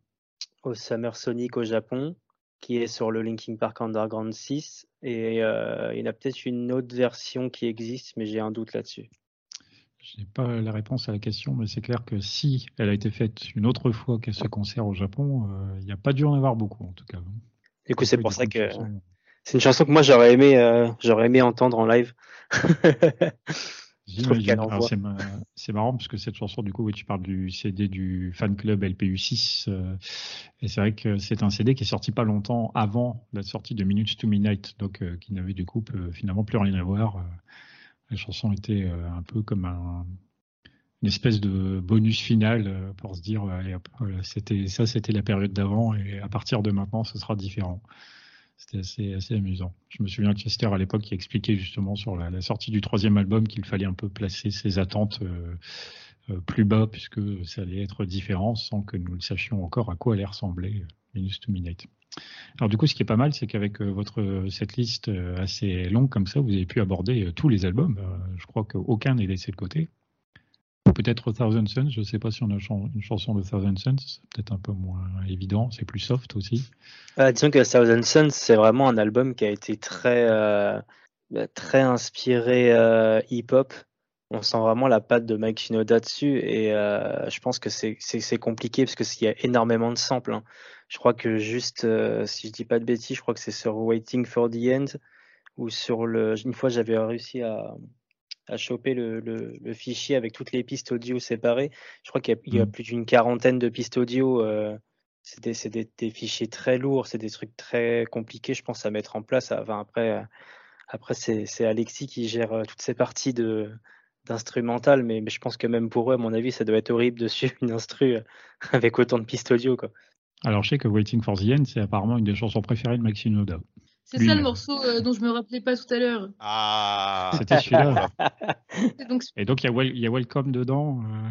au Summer Sonic au Japon, qui est sur le Linkin Park Underground 6. Et euh, il y en a peut-être une autre version qui existe, mais j'ai un doute là-dessus. Je n'ai pas la réponse à la question, mais c'est clair que si elle a été faite une autre fois qu'à ce concert au Japon, euh, il n'y a pas dû en avoir beaucoup, en tout cas. Du coup, c'est pour ça que c'est une chanson que moi j'aurais aimé, j'aurais aimé entendre en live. C'est marrant parce que cette chanson, du coup, oui, tu parles du CD du fan club LPU6. Euh, et c'est vrai que c'est un CD qui est sorti pas longtemps avant la sortie de Minutes to Midnight, donc euh, qui n'avait du coup finalement plus rien à voir. Euh, la chanson était un peu comme un, une espèce de bonus final pour se dire, c'était ça, c'était la période d'avant et à partir de maintenant, ce sera différent. C'était assez, assez, amusant. Je me souviens de Chester à l'époque qui expliquait justement sur la, sortie du troisième album qu'il fallait un peu placer ses attentes euh, euh, plus bas puisque ça allait être différent sans que nous le sachions encore à quoi allait ressembler euh, Minus to Minute. Alors du coup, ce qui est pas mal, c'est qu'avec votre cette liste assez longue comme ça, vous avez pu aborder tous les albums. je crois qu'aucun n'est laissé de côté. Peut-être Thousand Suns, je ne sais pas si on a une chanson de Thousand Suns, c'est peut-être un peu moins évident, c'est plus soft aussi. Euh, disons que Thousand Suns, c'est vraiment un album qui a été très, euh, bah, très inspiré euh, hip-hop. On sent vraiment la patte de Mike Shinoda dessus et je pense que c'est compliqué parce qu'il y a énormément de samples. Hein. Je crois que juste, si je dis pas de bêtises, je crois que c'est sur Waiting for the End ou sur le. Une fois, j'avais réussi à, à choper le, le, fichier avec toutes les pistes audio séparées. Je crois qu'il y, a, mmh. plus d'une quarantaine de pistes audio. Euh, c'est des, des, fichiers très lourds, c'est des trucs très compliqués, je pense, à mettre en place. Enfin, après, après c'est Alexis qui gère euh, toutes ces parties de d'instrumental, mais, mais, je pense que même pour eux, à mon avis, ça doit être horrible de suivre une instru avec autant de pistes audio. Quoi. Alors, je sais que Waiting for the End, c'est apparemment une des chansons préférées de Maxine Oda. C'est ça le morceau euh, dont je me rappelais pas tout à l'heure. Ah C'était celui-là. Et Donc, Et donc, il y, a y Welcome dedans. euh.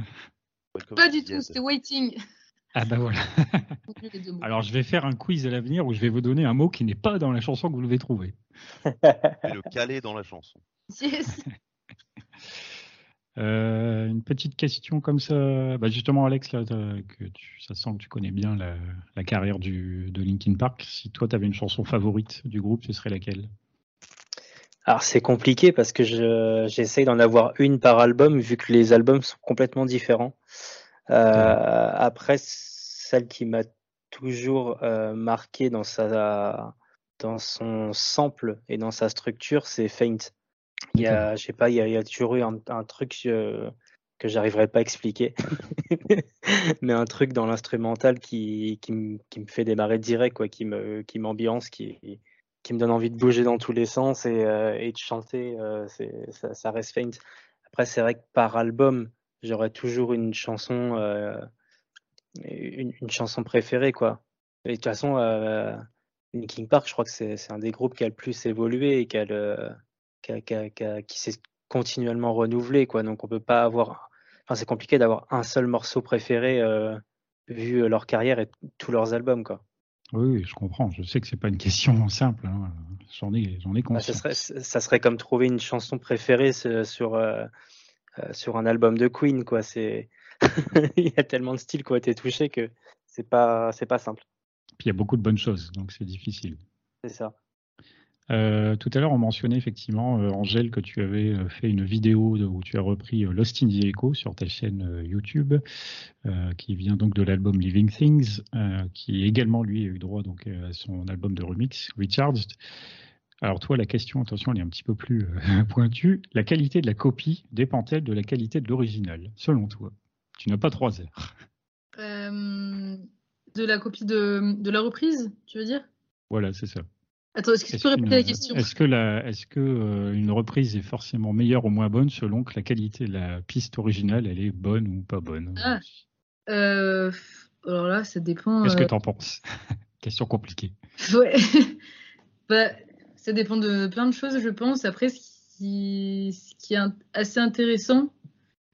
Welcome pas to du tout, c'était Waiting. Ah bah voilà. Alors, je vais faire un quiz à l'avenir où je vais vous donner un mot qui n'est pas dans la chanson que vous devez trouver. Et le caler dans la chanson. Yes. Euh, une petite question comme ça. Bah justement, Alex, là, t'as- que tu- ça sent que tu connais bien la, la carrière du, de Linkin Park. Si toi, tu avais une chanson favorite du groupe, ce serait laquelle? Alors c'est compliqué parce que je- j'essaye d'en avoir une par album vu que les albums sont complètement différents. Euh, après, celle qui m'a toujours euh, marqué dans sa dans son sample et dans sa structure, c'est Faint. Il y a, je sais pas, il y a, il y a toujours eu un, un truc euh, que j'arriverai pas à expliquer, mais un truc dans l'instrumental qui, qui, me- qui me fait démarrer direct, quoi, qui me qui m'ambiance, qui qui me donne envie de bouger dans tous les sens et, euh, et de chanter, euh, ça, ça reste faint. Après, c'est vrai que par album, j'aurais toujours une chanson, euh, une, une chanson préférée, quoi. Et de toute façon, Linkin Park, je crois que c'est, c'est un des groupes qui a le plus évolué et qui, a le, qui, s'est continuellement renouvelé, quoi. Donc, on peut pas avoir, enfin, c'est compliqué d'avoir un seul morceau préféré euh, vu leur carrière et tous leurs albums, quoi. Oui, je comprends. Je sais que c'est pas une question simple. hein. J'en ai, j'en ai Bah, ça, conscience. serait, ça serait comme trouver une chanson préférée sur, euh, euh, sur un album de Queen, quoi. C'est... Il y a tellement de styles qui ont été touchés que c'est pas, c'est pas simple. Puis il y a beaucoup de bonnes choses, donc c'est difficile. C'est ça. Euh, tout à l'heure, on mentionnait effectivement, euh, Angèle, que tu avais euh, fait une vidéo de- où tu as repris Lost in the Echo sur ta chaîne YouTube, qui vient donc de l'album Living Things, qui également, lui, a eu droit donc, à son album de remix, Recharged. Alors toi, la question, attention, elle est un petit peu plus pointue. La qualité de la copie dépend-elle de la qualité de l'original, selon toi? Tu n'as pas trois heures. Euh, de la copie de, de la reprise, tu veux dire? Voilà, c'est ça. Attends, est-ce que tu peux répéter la question? Est-ce que, la, est-ce que euh, une reprise est forcément meilleure ou moins bonne selon que la qualité de la piste originale elle est bonne ou pas bonne? Ah. Euh, Alors là, ça dépend. Qu'est-ce que euh, tu en penses? Question compliquée. Ouais. bah, ça dépend de plein de choses, je pense. Après, ce qui, ce qui est assez intéressant,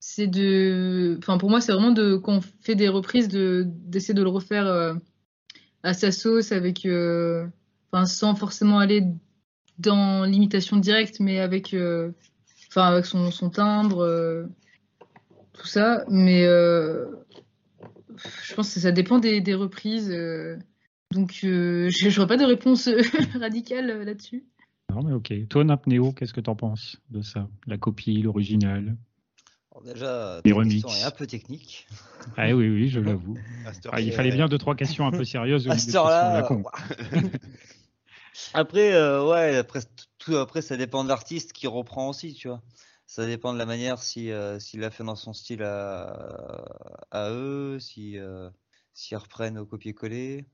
c'est de. Enfin, pour moi, c'est vraiment de quand on fait des reprises, de d'essayer de le refaire euh, à sa sauce, avec. Enfin, sans forcément aller dans l'imitation directe, mais avec. euh, Enfin, avec son, son timbre, euh, tout ça. Mais. euh, Je pense que ça dépend des, des reprises. euh, donc, euh, je n'aurais pas de réponse radicale là-dessus. Non mais ok. Toi, Napneo, qu'est-ce que tu en penses de ça? La copie, l'original? Déjà, Les ta question remixes. est un peu technique. Ah oui, oui, je l'avoue. Ah, il fallait bien deux, trois questions un peu sérieuses. au À lieu de Après, euh, ouais, après, tout, après, ça dépend de l'artiste qui reprend aussi, tu vois. Ça dépend de la manière si euh, s'il l'a fait dans son style à, à eux, si euh, s'ils reprennent au copier-coller.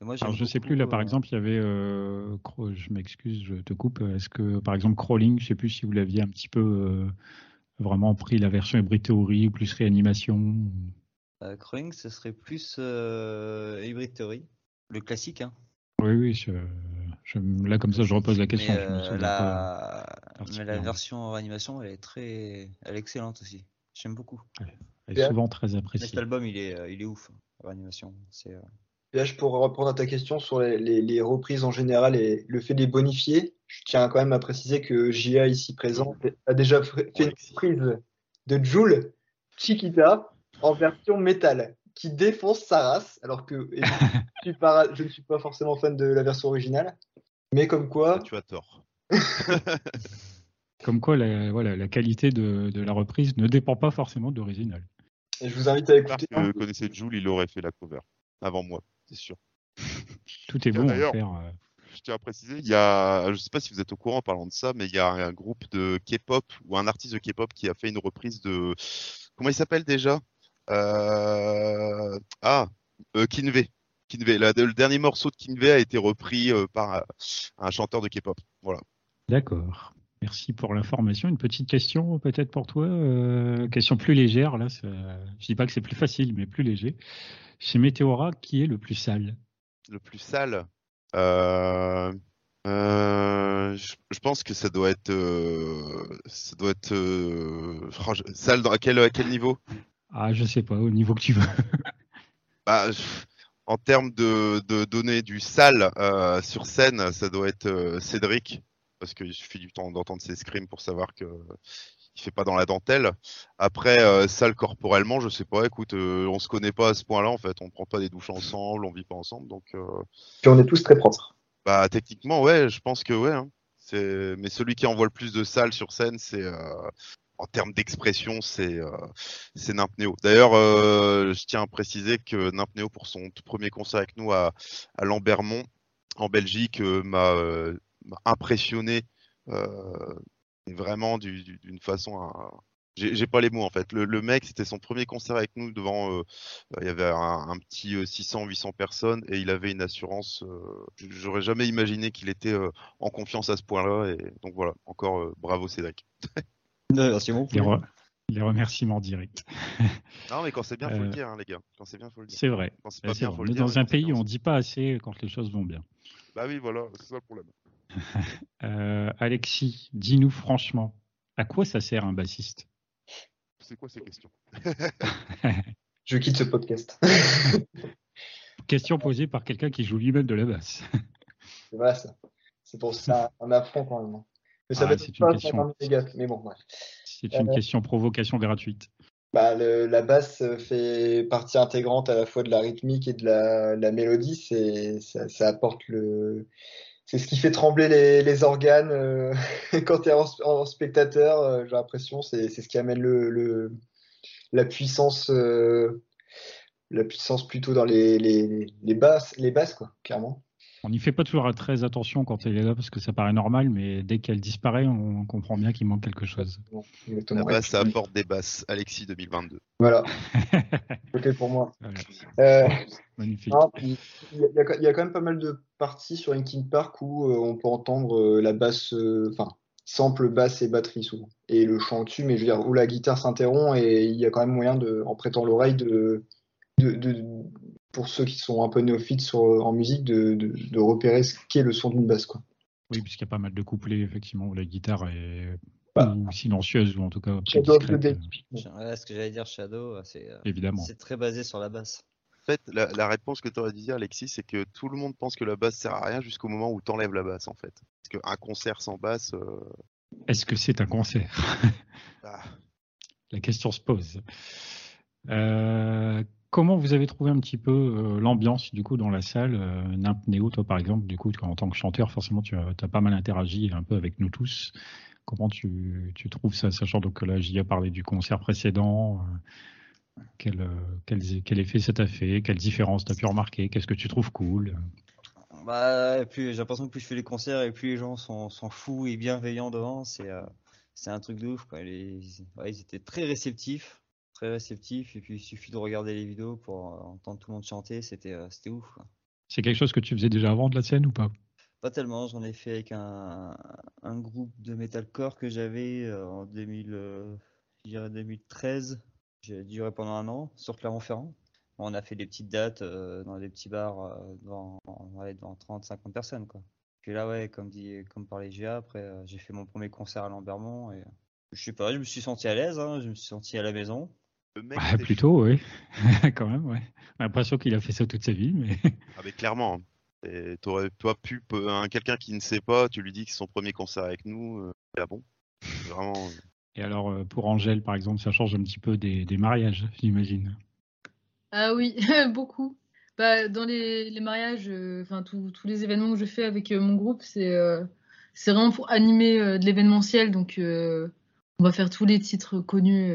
Moi, Alors, je sais beaucoup, plus, là, par exemple, il y avait, je m'excuse, je te coupe. Est-ce que, par exemple, Crawling, je sais plus si vous l'aviez un petit peu vraiment pris la version Hybrid Theory ou plus réanimation Crawling, ce serait plus Hybrid Theory, le classique, hein. Oui, oui, je, je- là, comme ça, je repose la question. Mais, je me euh, souviens la... pas mais la version en animation, elle est très, elle est excellente aussi. J'aime beaucoup. Elle est souvent très appréciée. cet album, il est, euh, il est ouf. En animation, c'est. euh, PH, pour répondre à ta question sur les, les- les reprises en général et le fait de les bonifier, je tiens quand même à préciser que JA ici présent a déjà fait une reprise de Joule, Chiquita, en version métal, qui défonce sa race, alors que je, suis pas- je ne suis pas forcément fan de la version originale, mais comme quoi, Tu as tort. Comme quoi, la, voilà, la qualité de, de la reprise ne dépend pas forcément de l'original. et je vous invite à écouter. que connaissait Jules, il aurait fait la cover avant moi, c'est sûr. Tout est bon à d'ailleurs, faire. euh, Je tiens à préciser, il y a, je sais pas si vous êtes au courant en parlant de ça, mais il y a un groupe de K-pop ou un artiste de K-pop qui a fait une reprise de, comment il s'appelle déjà? Ah, euh, Kinvey. Kinvey. La- le dernier morceau de Kinvey a été repris euh, par euh, un chanteur de K-pop. Voilà. D'accord. Merci pour l'information. Une petite question peut-être pour toi. euh, question plus légère. Là, ça- je dis pas que c'est plus facile, mais plus léger. Chez Meteora, qui est le plus sale? Le plus sale? Euh... Euh, je, je pense que ça doit être, euh, ça doit être, euh, dans- à quel, à quel niveau? Ah, je sais pas, au niveau que tu veux. Bah, en termes de, de donner du sale euh, sur scène, ça doit être euh, Cédric, parce qu'il suffit du temps d'entendre ses screams pour savoir que il fait pas dans la dentelle. Après, euh, sale corporellement, je sais pas. Écoute, euh, on se connaît pas à ce point-là en fait. On prend pas des douches ensemble, on vit pas ensemble, donc euh, Puis on est tous très propres. bah techniquement ouais, je pense que ouais. hein. C'est, mais celui qui envoie le plus de salles sur scène, c'est euh, en termes d'expression, c'est euh, Nympneo. D'ailleurs, euh, je tiens à préciser que Nympneo, pour son tout premier concert avec nous à, Lambermont, en Belgique, euh, m'a euh, m'a impressionné vraiment du- du- d'une façon. à- J'ai pas les mots en fait. Le, mec, c'était son premier concert avec nous devant. il y avait un, un petit 600-800 personnes et il avait une assurance. J'aurais jamais imaginé qu'il était en confiance à ce point-là. Et donc voilà, encore bravo Cédric. Merci beaucoup. Les, re- les remerciements directs. Non, mais quand c'est bien, faut Euh, le dire, hein, les gars. Quand c'est bien, faut le dire. C'est vrai. Quand c'est Ouais, pas c'est bien, vrai. faut On le est dire. dans un c'est pays où on c'est- dit pas assez quand les choses vont bien. Bah oui, voilà, c'est ça le problème. Euh, Alexis, dis-nous franchement, à quoi ça sert un bassiste? C'est quoi ces questions? Je quitte ce podcast. Question posée par quelqu'un qui joue lui-même de la basse. voilà ça. C'est pour ça un affront quand même. Mais ça Ah, va être c'est une question. Mais bon, bref. C'est une Euh, question provocation gratuite. Bah, le- la basse fait partie intégrante à la fois de la rythmique et de la, la mélodie. C'est, ça, ça apporte le, c'est ce qui fait trembler les, les organes euh, quand tu es en, en spectateur. euh, j'ai l'impression c'est, c'est ce qui amène le, le- la puissance, euh, la puissance plutôt dans les, les, les basses, les basses quoi, clairement. On n'y fait pas toujours très attention quand elle est là parce que ça paraît normal, mais dès qu'elle disparaît, on comprend bien qu'il manque quelque chose. Bon, La basse, ça apporte des basses. Alexis 2022. Voilà, ok pour moi. Voilà, Euh, magnifique. Il y, a, y quand même pas mal de parties sur Linkin Park où euh, on peut entendre euh, la basse, euh, enfin, sample basse et batterie souvent, et le chant dessus, mais je veux dire, où la guitare s'interrompt et il y a quand même moyen de, en prêtant l'oreille, de, de, de- pour ceux qui sont un peu néophytes sur, en musique, de, de, de repérer ce qu'est le son d'une basse, quoi. Oui, puisqu'il y a pas mal de couplets, effectivement, où la guitare est Bah. ou silencieuse, ou en tout cas Shadow of the euh, ce que j'allais dire, Shadow, c'est euh, évidemment. c'est très basé sur la basse. En fait, la, la réponse que tu aurais dû dire, Alexis, c'est que tout le monde pense que la basse sert à rien jusqu'au moment où tu enlèves la basse, en fait. Parce qu'un concert sans basse, euh, Est-ce que c'est un concert? Ah, La question se pose. Euh, comment vous avez trouvé un petit peu euh, l'ambiance du coup dans la salle euh, Néo, toi par exemple, du coup en tant que chanteur, forcément tu as, pas mal interagi un peu avec nous tous. Comment tu, trouves ça, sachant que là j'y ai parlé du concert précédent euh, quel, euh, quel, effet ça t'a fait Quelle différence t'as pu remarquer Qu'est-ce que tu trouves cool? Bah, j'ai l'impression que plus je fais les concerts et plus les gens sont, sont fous et bienveillants devant, c'est un truc de ouf ils étaient très réceptifs, très réceptifs et puis il suffit de regarder les vidéos pour euh, entendre tout le monde chanter, c'était euh, c'était ouf quoi. C'est quelque chose que tu faisais déjà avant de la scène ou pas? Pas tellement, j'en ai fait avec un, un groupe de metalcore que j'avais euh, en 2000, euh, je dirais 2013. J'ai duré pendant un an sur Clermont-Ferrand. On a fait des petites dates dans des petits bars devant, ouais, devant 30-50 personnes quoi. Puis là ouais, comme dit, comme parlait GA, après j'ai fait mon premier concert à Lambermont et je sais pas, je me suis senti à l'aise, hein, je me suis senti à la maison. Le mec. Ouais, t'es- Plutôt, oui. Quand même, ouais. J'ai l'impression qu'il a fait ça toute sa vie, mais Ah, mais clairement. hein. Et T'aurais pas pu, un, quelqu'un qui ne sait pas, tu lui dis que c'est son premier concert avec nous. euh, ah bon Vraiment. euh, Et alors, euh, pour Angèle, par exemple, ça change un petit peu des, des mariages, j'imagine. Ah oui, beaucoup. Bah, dans les, les mariages, euh, enfin tous tous les événements que je fais avec euh, mon groupe, c'est euh, c'est vraiment pour animer euh, de l'événementiel. Donc, euh, on va faire tous les titres connus.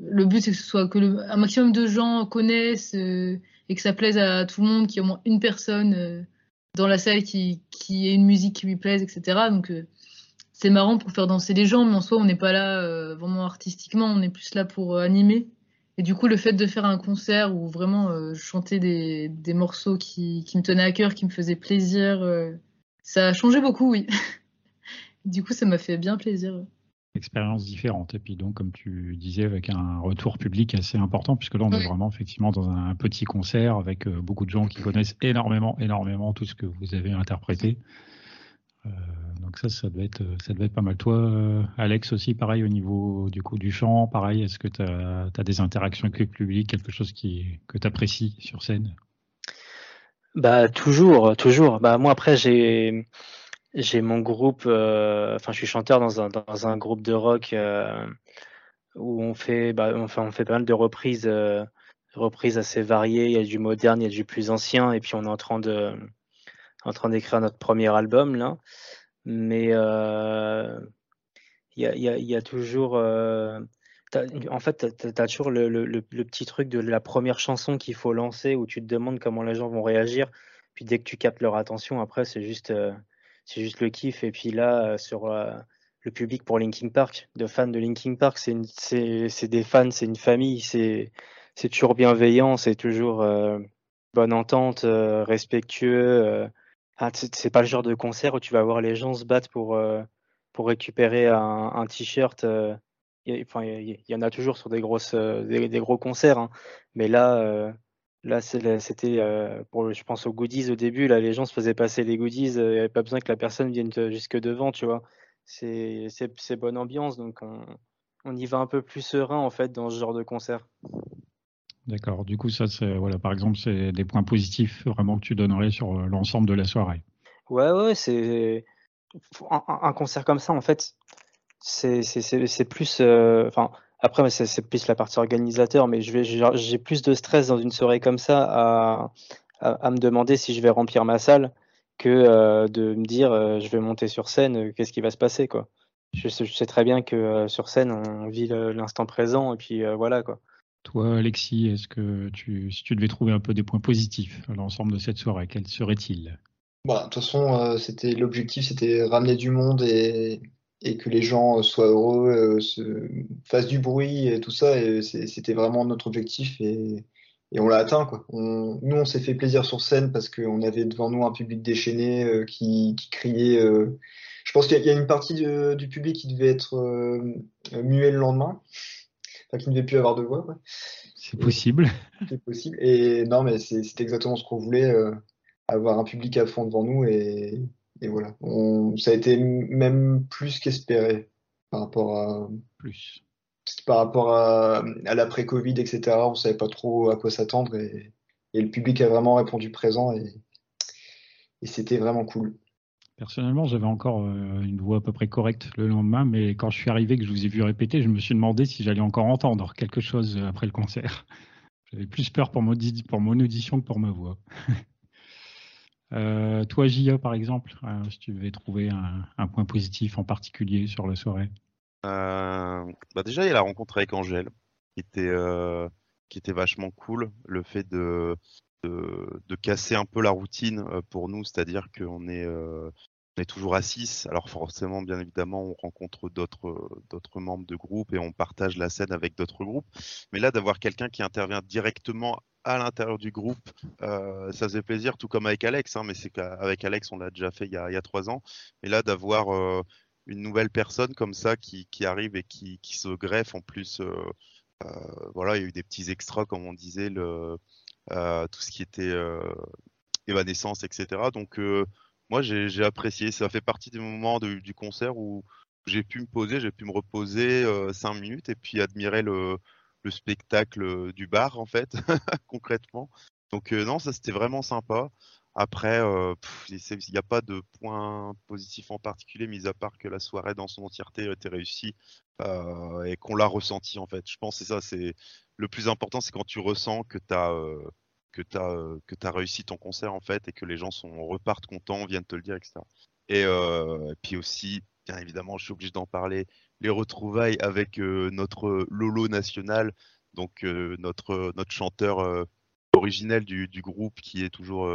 Le but, c'est que ce soit que le, un maximum de gens connaissent euh, et que ça plaise à tout le monde, qu'il y ait au moins une personne euh, dans la salle qui, ait une musique qui lui plaise, etc. Donc, euh, c'est marrant pour faire danser les gens, mais en soi, on n'est pas là vraiment artistiquement, on est plus là pour animer. Et du coup, le fait de faire un concert où vraiment chantais des, des morceaux qui, qui me tenaient à cœur, qui me faisaient plaisir, ça a changé beaucoup, oui. du coup, ça m'a fait bien plaisir. Expérience différente. Et puis donc, comme tu disais, avec un retour public assez important, puisque là, on est vraiment effectivement dans un petit concert avec euh, beaucoup de gens qui connaissent énormément, énormément tout ce que vous avez interprété. Euh, donc ça, ça doit être, ça doit être pas mal. Toi, euh, Alex aussi, pareil au niveau du coup du chant, pareil. Est-ce que tu as, des interactions avec le public, quelque chose qui, que tu apprécies sur scène? Bah toujours, toujours. Bah moi après j'ai j'ai mon groupe, euh, enfin je suis chanteur dans un, dans un groupe de rock euh, où on fait, bah, enfin on fait pas mal de reprises, euh, reprises assez variées. Il y a du moderne, il y a du plus ancien, et puis on est en train de, en train d'écrire notre premier album là. Mais il y a, y, a, y, a, toujours, en fait, tu toujours le, le, le, petit truc de la première chanson qu'il faut lancer où tu te demandes comment les gens vont réagir. Puis dès que tu captes leur attention, après c'est juste c'est juste le kiff. Et puis là, euh, sur euh, le public pour Linkin Park, de fans de Linkin Park, c'est des fans, c'est une famille, c'est toujours bienveillant, c'est toujours euh, bonne entente, respectueux. Ah, c'est pas le genre de concert où tu vas voir les gens se battre pour, pour récupérer un, un t-shirt. il y, y, en a toujours sur des, grosses, des, des gros concerts, hein. mais là, Là, c'était euh, pour, je pense aux goodies au début. Là, les gens se faisaient passer les goodies. Il n'y avait pas besoin que la personne vienne jusque devant, tu vois. C'est bonne ambiance, donc on, y va un peu plus serein en fait dans ce genre de concert. D'accord. Du coup, ça, c'est voilà, par exemple, c'est des points positifs vraiment que tu donnerais sur euh, l'ensemble de la soirée. Ouais, ouais, c'est un, concert comme ça, en fait, c'est plus, euh, enfin. Après, c'est plus la partie organisateur, mais j'ai plus de stress dans une soirée comme ça à, à, me demander si je vais remplir ma salle que euh, de me dire euh, je vais monter sur scène, euh, qu'est-ce qui va se passer quoi. Je, sais très bien que sur scène on vit l'instant présent et puis voilà quoi. Toi, Alexis, est-ce que tu, si tu devais trouver un peu des points positifs à l'ensemble de cette soirée, quels seraient-ils? Bah, De toute façon, c'était l'objectif, c'était ramener du monde et, et que les gens euh, soient heureux, euh, se, fassent du bruit et tout ça. Et c'était vraiment notre objectif et, et on l'a atteint. Quoi. On, nous, on s'est fait plaisir sur scène parce qu'on avait devant nous un public déchaîné euh, qui, qui, criait. je pense qu'il y, a une partie du public qui devait être muet le lendemain, enfin qui ne devait plus avoir de voix. C'est possible. C'est possible. Et non, mais c'est exactement ce qu'on voulait, avoir un public à fond devant nous et et voilà, ça a été même plus qu'espéré par rapport à plus par rapport à, l'après-Covid, etc. On savait pas trop à quoi s'attendre et, le public a vraiment répondu présent et, c'était vraiment cool. Personnellement, j'avais encore euh, une voix à peu près correcte le lendemain, mais quand je suis arrivé, que je vous ai vu répéter, je me suis demandé si j'allais encore entendre quelque chose après le concert. J'avais plus peur pour mon, pour mon audition que pour ma voix. Euh, toi, Gia, par exemple, euh, si tu devais trouver un, point positif en particulier sur la soirée euh, bah Déjà, il y a la rencontre avec Angèle, qui était, qui était vachement cool. Le fait de, de, casser un peu la routine pour nous, c'est-à-dire qu'on est, on est toujours à 6. Alors forcément, bien évidemment, on rencontre d'autres membres de groupe et on partage la scène avec d'autres groupes. Mais là, d'avoir quelqu'un qui intervient directement à l'intérieur du groupe. Euh, ça faisait plaisir, tout comme avec Alex, hein, mais c'est qu'avec Alex, on l'a déjà fait il y, a, trois ans. Mais là, d'avoir euh, une nouvelle personne comme ça qui, arrive et qui, se greffe en plus. Euh, voilà, il y a eu des petits extras, comme on disait, tout ce qui était évanescence, etc. Donc, moi, j'ai apprécié. Ça fait partie des moments du concert où j'ai pu me poser, j'ai pu me reposer cinq minutes et puis admirer le, le spectacle euh, du bar en fait, concrètement. Donc euh, non, ça c'était vraiment sympa. Après, euh, il n'y a pas de point positif en particulier, mis à part que la soirée dans son entièreté été réussie et qu'on l'a ressenti en fait. Je pense que c'est ça, c'est le plus important, c'est quand tu ressens que tu as que tu as, as réussi ton concert en fait et que les gens sont repartent contents, viennent te le dire, etc. Et, et puis aussi, bien évidemment, je suis obligé d'en parler, les retrouvailles avec euh, notre Lolo national, donc euh, notre, notre chanteur euh, originel du, groupe qui est toujours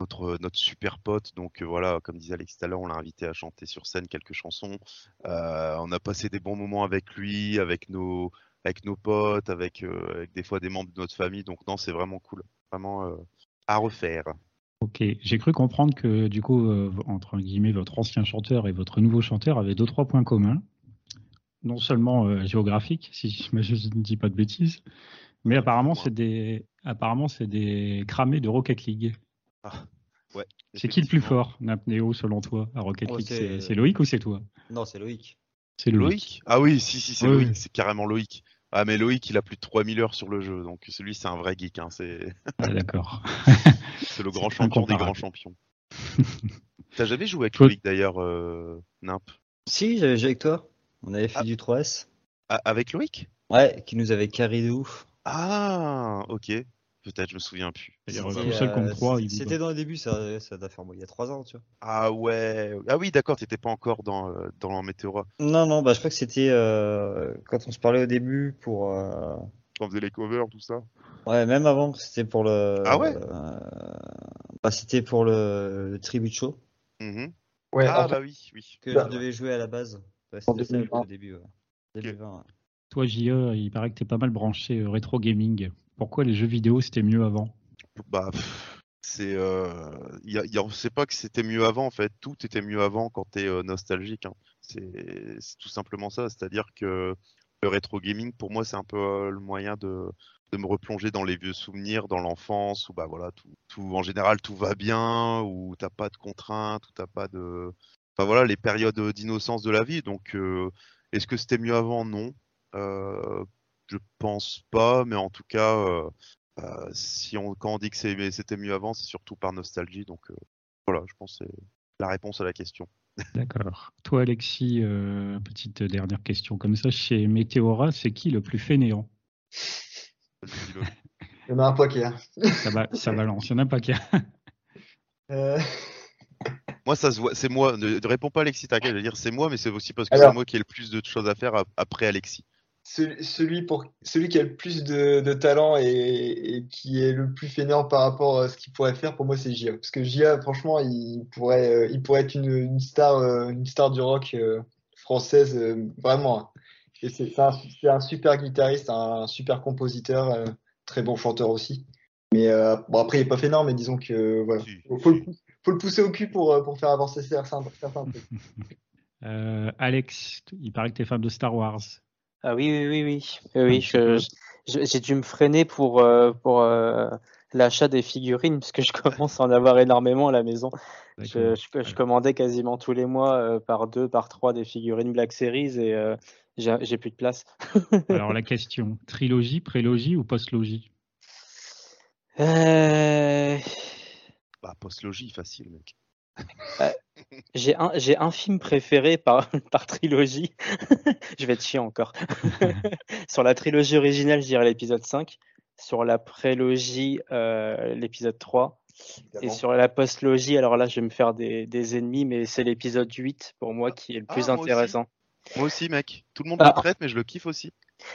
notre, notre super pote. Donc voilà, comme disait Alex tout à l'heure, on l'a invité à chanter sur scène quelques chansons. on a passé des bons moments avec lui, avec nos, avec nos potes, avec, avec des fois des membres de notre famille. Donc non, c'est vraiment cool, vraiment à refaire. Ok, j'ai cru comprendre que du coup, entre guillemets, votre ancien chanteur et votre nouveau chanteur avaient deux trois points communs. Non seulement euh, géographique, si je ne dis pas de bêtises, mais apparemment c'est des apparemment c'est des cramés de Rocket League. Ah, ouais. C'est qui le plus fort, Napneo, selon toi, à Rocket Oh, League? c'est- Loïc ou c'est toi? Non, c'est Loïc. C'est Loïc Ah oui, si, si, c'est Oui, Loïc, oui. c'est carrément Loïc. Ah, mais Loïc, il a plus de 3000 heures sur le jeu, donc celui, c'est un vrai geek. Hein. C'est Ah, D'accord. c'est le grand C'est champion des grands champions. T'as jamais joué avec Loïc d'ailleurs, euh, Nimp? Si, j'avais joué avec toi. On avait fait Ah. du 3S. Ah, Avec Loïc? Ouais, qui nous avait carré de ouf. Ah, ok. Peut-être, je me souviens plus. Contre euh, C'était dans le début, ça, ça doit faire bon, il y a 3 ans, tu vois. Ah ouais. Ah oui, d'accord, t'étais pas encore dans, euh, dans Météora Non, non, bah je crois que c'était euh, quand on se parlait au début pour. euh, quand on faisait les covers, tout ça. Ouais, même avant, c'était pour le. Ah ouais? euh, Bah, c'était pour le, le tribute show Mhm. Ouais, Ah en fait, bah oui, oui. que Bah, je devais jouer à la base. Ouais, En c'était ça 2020. au début. Ouais. 2020, ouais. Toi, JE, il paraît que t'es pas mal branché euh, rétro gaming. Pourquoi les jeux vidéo c'était mieux avant? Bah, c'est, euh, y a, y a- on sait pas que c'était mieux avant en fait. Tout était mieux avant quand t'es euh, nostalgique. hein. C'est, c'est tout simplement ça. C'est-à-dire que le rétro gaming, pour moi, c'est un peu euh, le moyen de, de me replonger dans les vieux souvenirs, dans l'enfance, où bah voilà, tout, tout, en général, tout va bien, où t'as pas de contraintes, où t'as pas de, enfin voilà, les périodes d'innocence de la vie. Donc, euh, est-ce que c'était mieux avant? Non. Euh, je pense pas, mais en tout cas. euh, euh, si on, quand on dit que c'était mieux avant, c'est surtout par nostalgie. Donc euh, voilà, je pense que c'est la réponse à la question. D'accord. Toi, Alexis, euh, petite dernière question comme ça. Chez Météora, c'est qui le plus fainéant? Il y en a un paquet. hein. ça, va, ça balance. Il n'y en a pas qu'un. Moi, ça se voit, c'est moi. Ne, ne réponds pas Alexis, t'inquiète, je veux dire c'est moi, mais c'est aussi parce que c'est moi qui ai le plus de choses à faire ap- après Alexis. celui, celui pour, celui qui a le plus de, de talent et, et qui est le plus fainéant par rapport à ce qu'il pourrait faire, pour moi, c'est Gia. Parce que Gia, franchement, il pourrait, euh, il pourrait être une, une star, euh, une star du rock euh, française, vraiment. Et c'est un, super guitariste, un super compositeur, très bon chanteur aussi. Mais bon, après, il est pas fainéant, mais disons que voilà. Si, Faut, le, faut le pousser au cul pour, euh, pour faire avancer certains, certains trucs. Euh, Alex, il paraît que tu es fan de Star Wars. Ah oui, oui, oui, oui. Oui, je- je- j'ai dû me freiner pour, euh, pour euh, l'achat des figurines, parce que je commence à en avoir énormément à la maison. Je, D'accord. je, je commandais quasiment tous les mois euh, par deux, par trois des figurines Black Series et euh, j'ai j'ai plus de place. Alors la question, trilogie, prélogie ou postlogie? Euh, Bah, postlogie, facile, mec. j'ai un, j'ai un film préféré par, par trilogie. je vais être chiant encore. Sur la trilogie originale, je dirais l'épisode 5. Sur la prélogie, euh, l'épisode 3. Et sur la postlogie, alors là, je vais me faire des, des ennemis, mais c'est l'épisode 8 pour moi qui est le Ah, plus aussi. intéressant. Moi aussi, mec. Tout le monde Ah. le traite, mais je le kiffe aussi.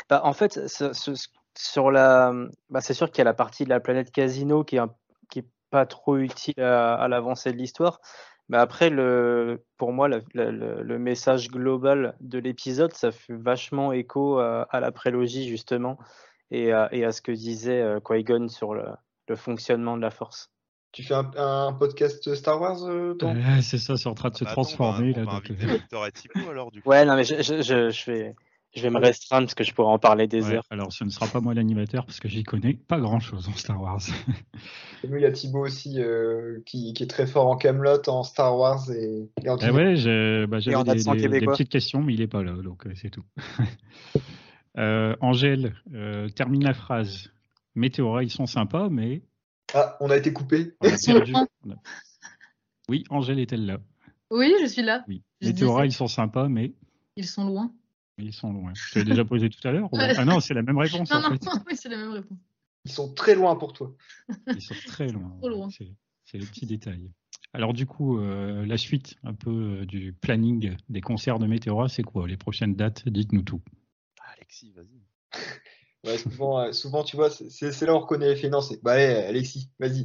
Bah, en fait, ce- ce- sur la, bah, c'est sûr qu'il y a la partie de la planète Casino qui est, un- qui est pas trop utile à, à l'avancée de l'histoire. Mais après, le, pour moi, la- la- le, le message global de l'épisode, ça fait vachement écho à, à la prélogie, justement, et à, et à ce que disait euh, Qui-Gon sur le, le fonctionnement de la force. Tu fais un, un podcast Star Wars, euh, Euh, C'est ça, c'est en train de se Bah, transformer. là, on va donc, inviter euh, Victor et Thibaut alors, du coup. Ouais, non, mais je, je, je, je vais, je vais me restreindre parce que je pourrais en parler des ouais, heures. alors ce ne sera pas moi l'animateur parce que j'y connais pas grand chose en Star Wars. Et nous, il y a Thibaut aussi euh, qui, qui est très fort en Camelot, en Star Wars et, et en Eh ouais, bah, j'avais des, des- des petites questions, mais il est pas là, donc euh, c'est tout. Euh, Angèle, euh, termine la phrase. Météora, ils sont sympas, mais Ah, on a été coupé. on a perdu. on a- Oui, Angèle est-elle là? Oui, je suis là. Oui. Météora, ils sont sympas, mais Ils sont loin. Ils sont loin. Je t'ai déjà posé tout à l'heure ou-. Ah non, c'est la même réponse Non, en non, fait. oui, c'est la même réponse. Ils sont très loin pour toi. Ils sont très loin. Trop loin. C'est c'est les petits détails. Alors du coup, euh, la suite un peu euh, du planning des concerts de Météora, c'est quoi? Les prochaines dates? Dites-nous tout. Ah, Alexis, vas-y. Ouais, souvent, euh, souvent, tu vois, c'est- là où on reconnaît les finances. Bah, allez, Alexis, vas-y.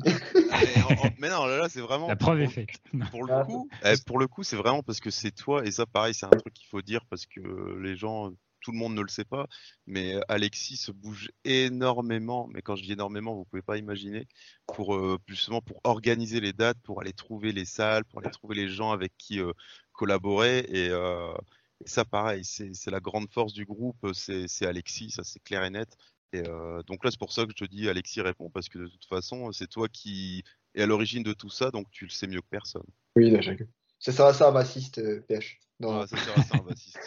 mais, non, là, là, c'est vraiment. La preuve est pour- faite. Pour le Ah, coup, eh, pour le coup, c'est vraiment parce que c'est toi et ça, pareil, c'est un truc qu'il faut dire parce que les gens, tout le monde ne le sait pas, mais Alexis se bouge énormément. Mais quand je dis énormément, vous pouvez pas imaginer pour euh, justement pour organiser les dates, pour aller trouver les salles, pour aller trouver les gens avec qui euh, collaborer et euh, Et ça, pareil, c'est la grande force du groupe, c'est Alexis, ça c'est clair et net. Et euh, donc là, c'est pour ça que je te dis, Alexis répond, parce que de toute façon, c'est toi qui es à l'origine de tout ça, donc tu le sais mieux que personne. Oui, d'accord. Ça sera ça un bassiste, PH. Non. ça sera ça un bassiste.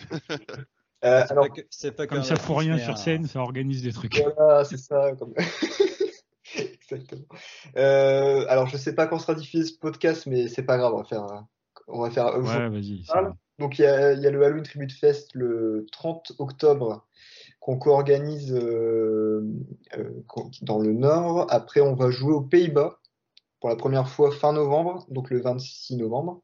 euh, alors, pas pas comme ça pour rien sur scène, ça organise des trucs. Voilà, c'est ça. Comme... Exactement. Euh, alors, je sais pas quand sera diffusé ce podcast, mais c'est pas grave, on va faire. On va faire. Ouais, vas-y. Donc, il y, a, le Halloween Tribute Fest le 30 octobre qu'on co-organise euh, euh, dans le Nord. Après, on va jouer aux Pays-Bas pour la première fois fin novembre, donc le 26 novembre.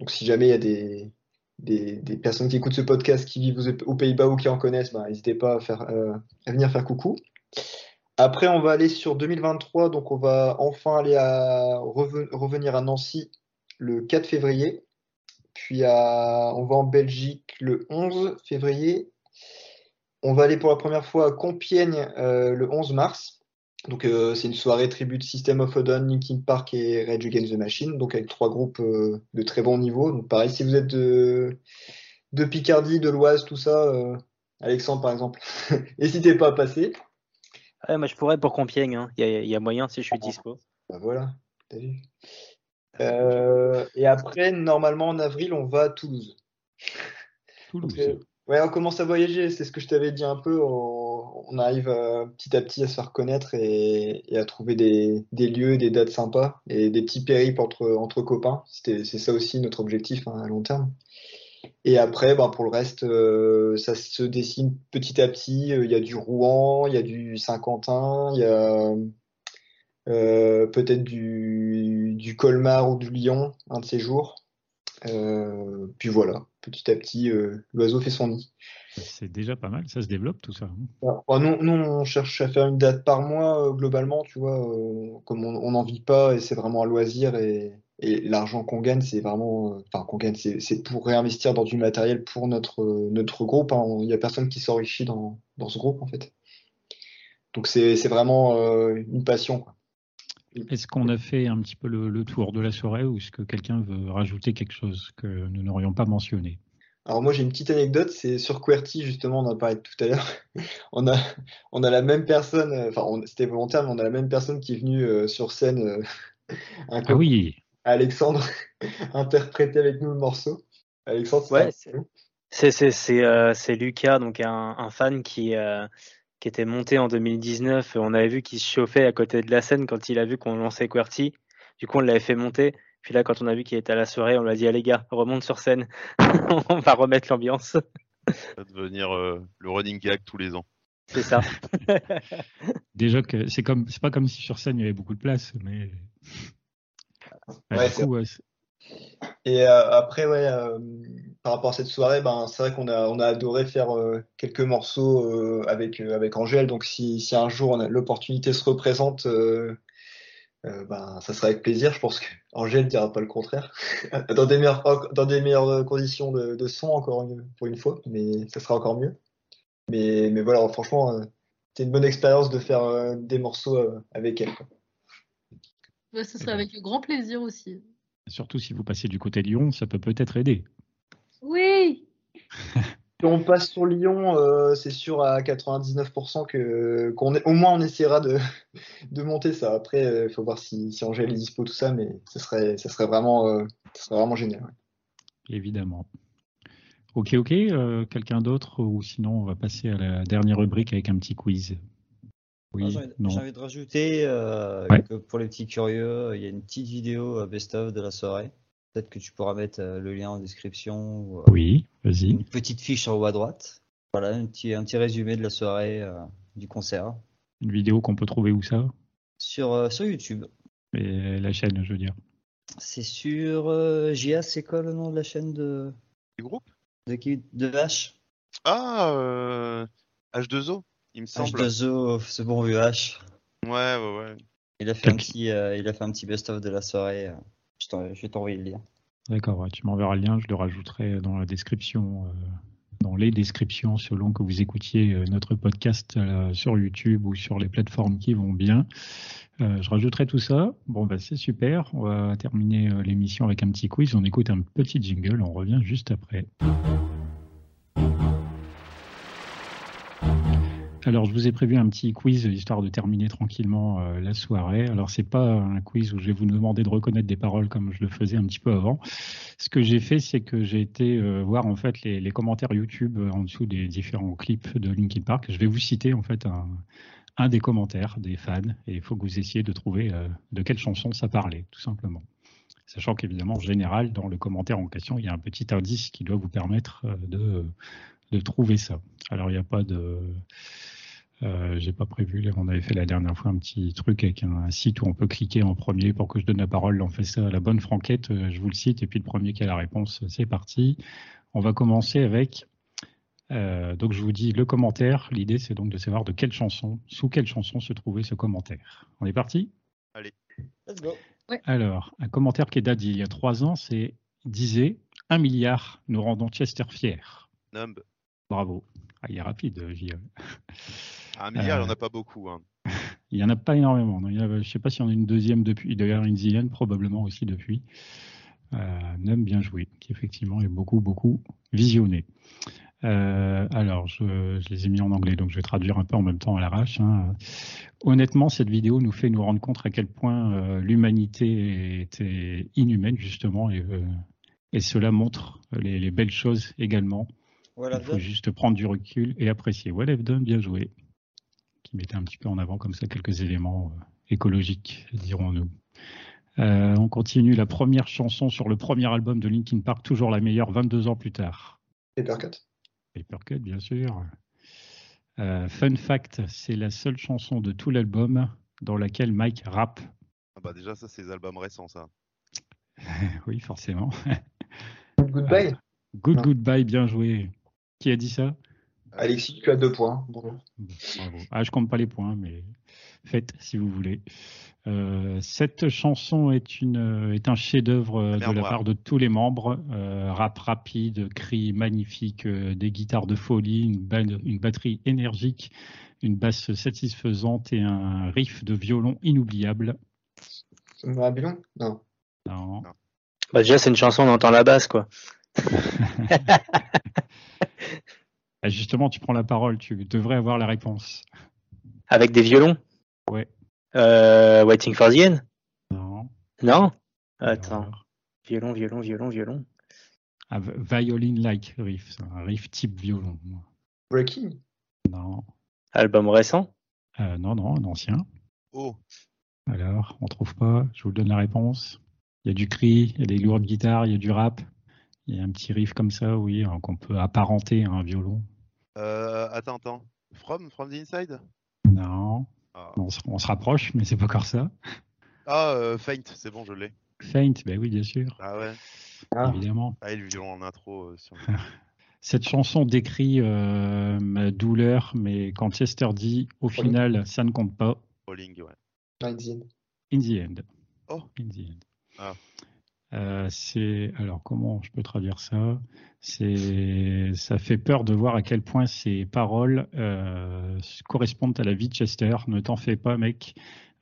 Donc, si jamais il y a des, personnes qui écoutent ce podcast qui vivent aux Pays-Bas ou qui en connaissent, ben, n'hésitez pas euh, à venir faire coucou. Après, on va aller sur 2023, donc on va enfin aller à revenir à Nancy le 4 février. Puis à, on va en Belgique le 11 février on va aller pour la première fois à Compiègne euh, le 11 mars. Donc euh, c'est une soirée tribute System of a Down, Linkin Park et Rage Against the Machine, donc avec trois groupes euh, de très bon niveau. Donc pareil, si vous êtes de, de Picardie, de l'Oise, tout ça, Alexandre par exemple, n'hésitez pas à passer. Ouais, moi je pourrais pour Compiègne, hein. il y, a moyen si je suis dispo. Bah voilà, t'as vu. Et après, normalement en avril, on va à Toulouse. Toulouse. Ouais, on commence à voyager, c'est ce que je t'avais dit un peu. On, arrive euh, petit à petit à se faire connaître et, à trouver des, lieux, des dates sympas et des petits périples entre, entre copains. C'est ça aussi notre objectif hein, à long terme. Et après, ben, pour le reste, euh, ça se dessine petit à petit. Il y a du Rouen, il y a du Saint-Quentin, il y a euh, peut-être du, du Colmar ou du Lyon, un de ces jours. puis voilà petit à petit, euh, l'oiseau fait son nid. C'est déjà pas mal, ça se développe tout ça. Hein. Bah, nous, on cherche à faire une date par mois euh, globalement, tu vois, euh, comme on n'en vit pas et c'est vraiment un loisir et, l'argent qu'on gagne, c'est vraiment, enfin qu'on gagne, c'est pour réinvestir dans du matériel pour notre notre groupe. Hein. Il n'y a personne qui s'enrichit dans, dans ce groupe en fait. Donc c'est vraiment une passion. Est-ce qu'on a fait un petit peu le, tour de la soirée ou est-ce que quelqu'un veut rajouter quelque chose que nous n'aurions pas mentionné? Alors moi j'ai une petite anecdote, c'est sur QWERTY justement, on en parlait tout à l'heure. on, a, on a la même personne, euh, enfin c'était volontaire, mais on a la même personne qui est venue euh, sur scène, euh, ah oui. Alexandre, interpréter avec nous le morceau. Alexandre, ouais, c'est Lucas, donc un, un fan qui qui était monté en 2019. On avait vu qu'il se chauffait à côté de la scène quand il a vu qu'on lançait QWERTY. Du coup, on l'avait fait monter. Puis là, quand on a vu qu'il était à la soirée, on lui a dit, ah, les gars, remonte sur scène. on va remettre l'ambiance. Ça va devenir euh, le running gag tous les ans. C'est ça. Déjà que c'est comme, c'est pas comme si sur scène il y avait beaucoup de place, mais. Et euh, après, ouais, euh, par rapport à cette soirée, ben, c'est vrai qu'on a, on a adoré faire euh, quelques morceaux euh, avec, euh, avec Angèle. Donc, si, si un jour l'opportunité se représente, ben, ça sera avec plaisir. Je pense qu'Angèle ne dira pas le contraire. dans, des meilleures, dans des meilleures conditions de, son, encore une, pour une fois, mais ça sera encore mieux. Mais, mais voilà, franchement, c'est une bonne expérience de faire des morceaux avec elle. Quoi. ce serait avec grand plaisir aussi. Surtout si vous passez du côté Lyon, ça peut peut-être aider. Oui. si on passe sur Lyon, euh, c'est sûr à 99% que qu'on au moins on essaiera de, de monter ça. Après, il euh, faut voir si, si Angèle est dispo tout ça, mais ce serait, ça serait vraiment, euh, serait vraiment génial. Évidemment. Ok, ok. Quelqu'un d'autre ou sinon on va passer à la dernière rubrique avec un petit quiz. Oui, J'ai envie de rajouter que pour les petits curieux, il y a une petite vidéo best-of de la soirée. Peut-être que tu pourras mettre euh, le lien en description. Ou, euh, oui, vas-y. Une petite fiche en haut à droite. Voilà, un petit, un petit résumé de la soirée euh, du concert. Une vidéo qu'on peut trouver où ça? Sur, sur YouTube. Et la chaîne, je veux dire. C'est sur euh, JA, c'est quoi le nom de la chaîne de. Du groupe? De qui? De H? Ah, H2O, il me semble. H2O, ce bon vieux H. Ouais, ouais, ouais. Il a fait, un petit, il a fait un petit best-of de la soirée. Je vais t'envoyer le lien. D'accord, tu m'enverras le lien, je le rajouterai dans la description, euh, dans les descriptions selon que vous écoutiez euh, notre podcast euh, sur YouTube ou sur les plateformes qui vont bien. je rajouterai tout ça. Bon, bah, c'est super. On va terminer l'émission avec un petit quiz. On écoute un petit jingle. On revient juste après. Alors, je vous ai prévu un petit quiz histoire de terminer tranquillement euh, la soirée. Alors, c'est pas un quiz où je vais vous demander de reconnaître des paroles comme je le faisais un petit peu avant. Ce que j'ai fait, c'est que j'ai été euh, voir en fait les, commentaires YouTube euh, en dessous des différents clips de Linkin Park. Je vais vous citer en fait un, des commentaires des fans et il faut que vous essayiez de trouver de quelle chanson ça parlait, tout simplement. Sachant qu'évidemment, en général, dans le commentaire en question, il y a un petit indice qui doit vous permettre de, de trouver ça. Alors, il n'y a pas de euh, j'ai pas prévu. on avait fait la dernière fois un petit truc avec un, site où on peut cliquer en premier pour que je donne la parole. On fait ça à la bonne franquette. Euh, je vous le cite et puis le premier qui a la réponse, c'est parti. On va commencer avec. Euh, donc je vous dis le commentaire. L'idée c'est donc de savoir de quelle chanson, sous quelle chanson se trouvait ce commentaire. On est parti? Allez. Let's go. Alors un commentaire qui est daté il y a trois ans, c'est disait un milliard, nous rendons Chester fier. Numb. Bravo. Ah, il est rapide, J. Un milliard, il n'y en a pas beaucoup. Hein. Il n'y en a pas énormément. je ne sais pas s'il y en a une deuxième depuis. D'ailleurs, une zienne, probablement aussi depuis. Euh, bien joué, qui effectivement est beaucoup, beaucoup visionné. Euh, alors, je, les ai mis en anglais, donc je vais traduire un peu en même temps à l'arrache. Hein. Honnêtement, cette vidéo nous fait nous rendre compte à quel point euh, l'humanité était inhumaine, justement, et, euh, et cela montre les, les, belles choses également. Il faut juste prendre du recul et apprécier. Well done, bien joué qui mettait un petit peu en avant comme ça quelques éléments euh, écologiques, dirons-nous. Euh, on continue la première chanson sur le premier album de Linkin Park, toujours la meilleure 22 ans plus tard. Papercut. Papercut, bien sûr. Euh, fun fact, c'est la seule chanson de tout l'album dans laquelle Mike rappe. Ah bah déjà ça c'est les albums récents ça. oui forcément. Good Goodbye. good Goodbye, bien joué. Qui a dit ça? Alexis, tu as deux points. Bravo. Ah, je compte pas les points, mais faites si vous voulez. Euh, cette chanson est, une, est un chef-d'œuvre de la part de tous les membres. Euh, rap rapide, cri magnifique, euh, des guitares de folie, une, une, batterie énergique, une basse satisfaisante et un riff de violon inoubliable. Babylon Non. Non. Bah déjà, c'est une chanson, on entend la basse, quoi. Bah, justement, tu prends la parole, tu devrais avoir la réponse. Avec des violons? Ouais. Euh, Waiting for the End? Non. Non? Attends. Violon, violon, violon, violon. Ah, Violin-like riff, un riff type violon. Breaking? Non. Album récent? Euh, Non, non, un ancien. Oh. Alors, on trouve pas, je vous donne la réponse. Il y a du cri, il y a des lourdes guitares, il y a du rap. Il y a un petit riff comme ça, oui, hein, qu'on peut apparenter à un violon. Euh, attends, attends. From, from the inside? Non. Ah. On, se, rapproche, mais c'est pas encore ça. Ah, euh, Faint, c'est bon, je l'ai. Faint, ben oui, bien sûr. Ah ouais. Ah. Évidemment. Ah, le violon en intro. Euh, Cette chanson décrit ma douleur, mais quand Chester dit au final, ça ne compte pas. Falling, ouais. In the end. In the end. Oh. In the end. Ah. Euh, c'est alors comment je peux traduire ça? C'est ça fait peur de voir à quel point ces paroles euh, correspondent à la vie de Chester. Ne t'en fais pas, mec.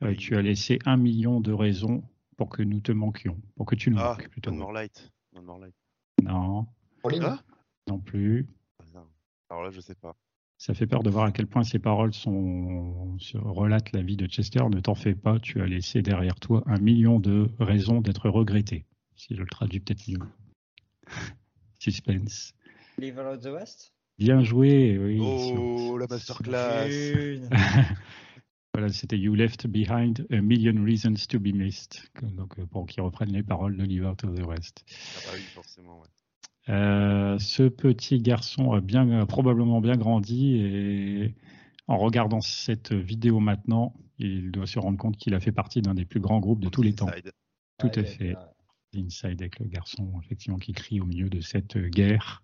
Euh, tu as laissé un million de raisons pour que nous te manquions, pour que tu nous ah, manques plutôt. More light. more light. Non. Ah non plus. Ah, alors là, je sais pas. Ça fait peur de voir à quel point ces paroles sont, relatent la vie de Chester. Ne t'en fais pas, tu as laissé derrière toi un million de raisons d'être regretté si je le traduis peut-être mieux. Suspense. Liver of the West? Bien joué, oui. Oh, la masterclass Voilà, c'était You Left Behind a Million Reasons to Be Missed. Donc, euh, pour qu'ils reprennent les paroles de Liver of the West. Ah bah oui, forcément, ouais. Euh, ce petit garçon a bien, probablement bien grandi et en regardant cette vidéo maintenant, il doit se rendre compte qu'il a fait partie d'un des plus grands groupes de tous les temps. Tout à fait. Inside avec le garçon effectivement qui crie au milieu de cette guerre.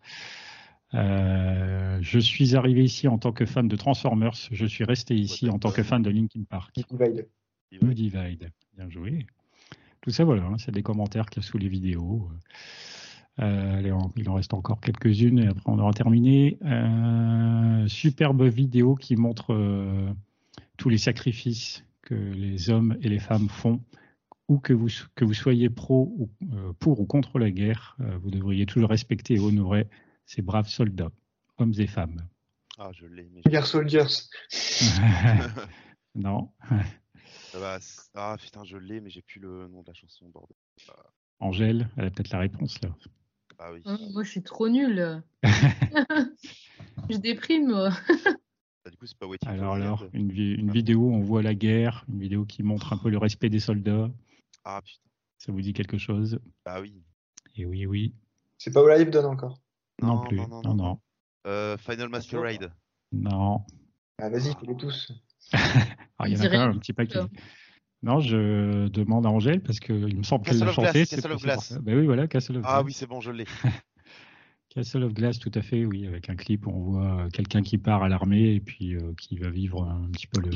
Euh, je suis arrivé ici en tant que fan de Transformers. Je suis resté ici en tant que fan de Linkin Park. Divide. Divide. Bien joué. Tout ça, voilà, hein, c'est des commentaires qu'il y a sous les vidéos. Euh, il en reste encore quelques-unes et après on aura terminé. Euh, superbe vidéo qui montre euh, tous les sacrifices que les hommes et les femmes font ou que vous, que vous soyez pro ou, euh, pour ou contre la guerre, euh, vous devriez toujours respecter et honorer ces braves soldats. hommes et femmes. Ah, je l'ai. Mais... Gear Soldiers. non. Ah putain, je l'ai, mais j'ai plus le nom de la chanson, bordel. Angèle, elle a peut-être la réponse là. Ah oui. Moi, je suis trop nulle. je déprime, moi. Ah, du coup, c'est pas Waiting for Alors, alors une, vi- une vidéo, on voit la guerre, une vidéo qui montre un peu le respect des soldats. Ah putain. Ça vous dit quelque chose? Ah oui. Et oui, oui. C'est pas live donne encore? Non, Non, plus. non, non, non, non. non. Euh, Final Masquerade. Non. Ah, vas-y, fais-les tous. Ah, il y en a quand même un petit paquet. Non, je demande à Angèle parce qu'il me semble qu'elle Castle l'a of Glass, chanté. Castle of Glass. Ben oui, voilà, Castle of Ah Glass. oui, c'est bon, je l'ai. Castle of Glass, tout à fait, oui, avec un clip où on voit euh, quelqu'un qui part à l'armée et puis euh, qui va vivre un petit peu le.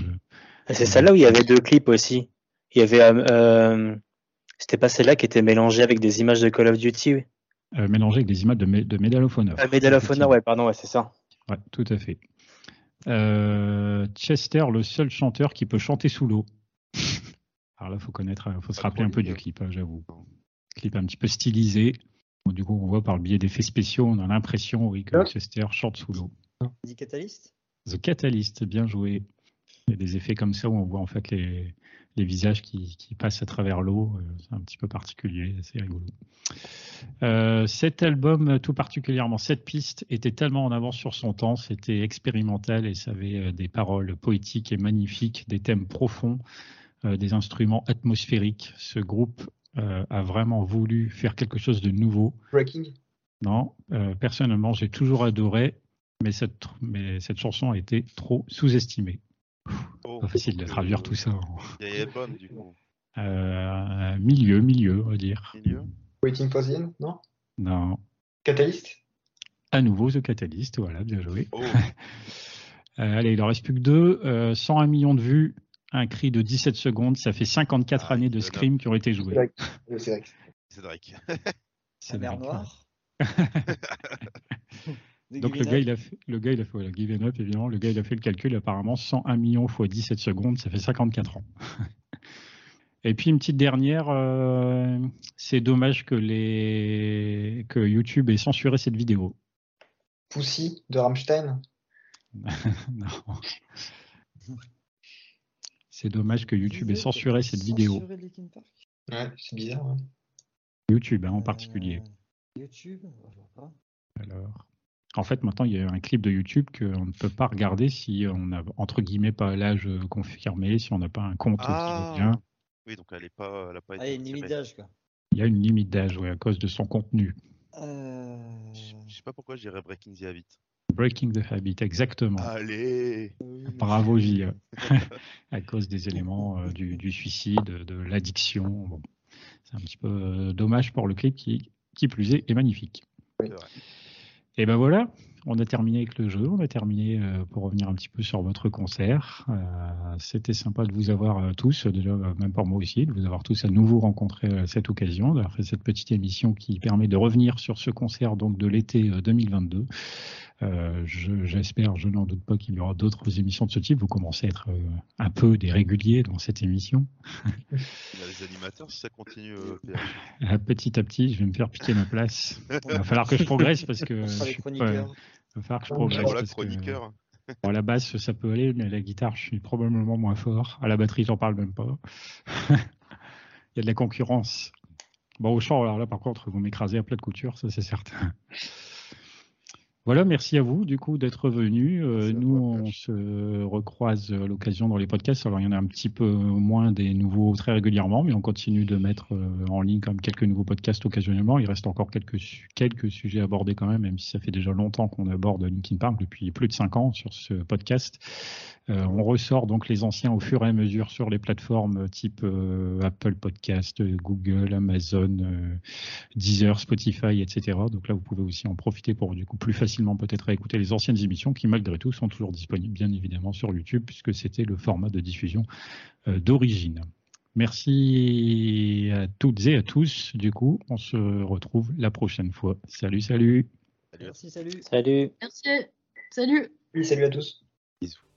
C'est celle-là où il y avait deux clips aussi. Il y avait. euh, C'était pas celle-là qui était mélangée avec des images de Call of Duty. oui. euh, mélangé avec des images de, Me- de Medal of Honor. Euh, Medal of Honor, ouais, pardon, ouais, c'est ça. Ouais, tout à fait. Euh, Chester, le seul chanteur qui peut chanter sous l'eau. Alors là, faut connaître, faut se rappeler un peu du clip, hein, j'avoue. Clip un petit peu stylisé. Bon, du coup, on voit par le biais d'effets spéciaux, on a l'impression, oui, que Ah. Chester chante sous l'eau. Dit Catalyst? The Catalyst, bien joué. Il y a des effets comme ça où on voit en fait les, les visages qui, qui passent à travers l'eau. Euh, C'est un petit peu particulier, c'est rigolo. Euh, cet album, euh, tout particulièrement, cette piste, était tellement en avance sur son temps. C'était expérimental et ça avait des paroles poétiques et magnifiques, des thèmes profonds, euh, des instruments atmosphériques. Ce groupe euh, a vraiment voulu faire quelque chose de nouveau. Breaking. Non, personnellement, j'ai toujours adoré, mais cette, mais cette chanson a été trop sous-estimée. Oh, Pas facile de traduire euh, tout ça. en- Il y a Ebon, du coup. Euh, milieu, milieu, on va dire. Milieu. Waiting for the End, non? Non, Catalyst? À nouveau The Catalyst, voilà, bien joué. Oh, Euh, allez, il en reste plus que deux. Euh, 101 millions de vues, un cri de 17 secondes, ça fait 54 Ah, années de. Scream qui ont été. Euh, C'est vrai. c'est Drake. C'est Donc le gars, il a fait, le gars, il a fait, voilà, Give Up, évidemment. Le gars, il a fait le calcul. Apparemment, 101 millions fois 17 secondes, ça fait 54 ans. Et puis une petite dernière, euh, c'est dommage que les que YouTube ait censuré cette vidéo. Pussy de Rammstein. non. C'est dommage que YouTube ait censuré cette vidéo. censuré Linkin Park Ouais, c'est bizarre. hein. YouTube hein, en particulier. Euh, YouTube Je vois pas. Alors, en fait, maintenant, il y a un clip de YouTube qu'on ne peut pas regarder si on n'a, entre guillemets, pas l'âge confirmé, si on n'a pas un compte qui va bien. Ah Oui, donc elle est pas, elle a pas Ah, il y a été une limite d'âge, quoi. Il y a une limite d'âge, ouais, à cause de son contenu. Euh... Je je sais pas pourquoi je dirais Breaking the Habit. Breaking the Habit, exactement. Allez Bravo, J. à cause des éléments euh, du, du suicide, de l'addiction. Bon, c'est un petit peu euh, dommage pour le clip qui, qui plus est, est magnifique. C'est vrai. Et ben voilà, on a terminé avec le jeu, on a terminé euh, pour revenir un petit peu sur votre concert. Euh, C'était sympa de vous avoir euh, tous, déjà même pour moi aussi, de vous avoir tous à nouveau rencontrés à cette occasion, d'avoir fait cette petite émission qui permet de revenir sur ce concert donc de l'été euh, 2022. Euh, je- J'espère, je, n'en doute pas qu'il y aura d'autres émissions de ce type. Vous commencez à être euh, un peu des réguliers dans cette émission. Il y a les animateurs si ça continue. euh, petit à petit, je vais me faire piquer ma place. Il va falloir que je progresse parce que je suis pas- il va falloir que je progresse. Voilà, parce que- chroniqueur. Bon, à la basse, ça peut aller, mais à la guitare, je suis probablement moins fort. À la batterie, j'en parle même pas. Il y a de la concurrence. Bon, au chant, alors là, par contre, vous m'écrasez à plat de couture, ça c'est certain. Voilà, merci à vous du coup d'être venus. Euh, nous, on se recroise à l'occasion dans les podcasts. Alors, il y en a un petit peu moins des nouveaux très régulièrement, mais on continue de mettre euh, en ligne même quelques nouveaux podcasts occasionnellement. Il reste encore quelques, quelques sujets abordés quand même, même si ça fait déjà longtemps qu'on aborde Linkin Park depuis plus de cinq ans sur ce podcast. Euh, on ressort donc les anciens au fur et à mesure sur les plateformes type euh, Apple Podcast, euh, Google, Amazon, euh, Deezer, Spotify, etc. Donc là, vous pouvez aussi en profiter pour du coup plus facilement peut-être écouter les anciennes émissions qui malgré tout sont toujours disponibles bien évidemment sur YouTube puisque c'était le format de diffusion euh, d'origine. Merci à toutes et à tous. Du coup, on se retrouve la prochaine fois. Salut, salut. Salut à Merci, salut. Salut. Merci. Salut. Salut à tous. Bisous.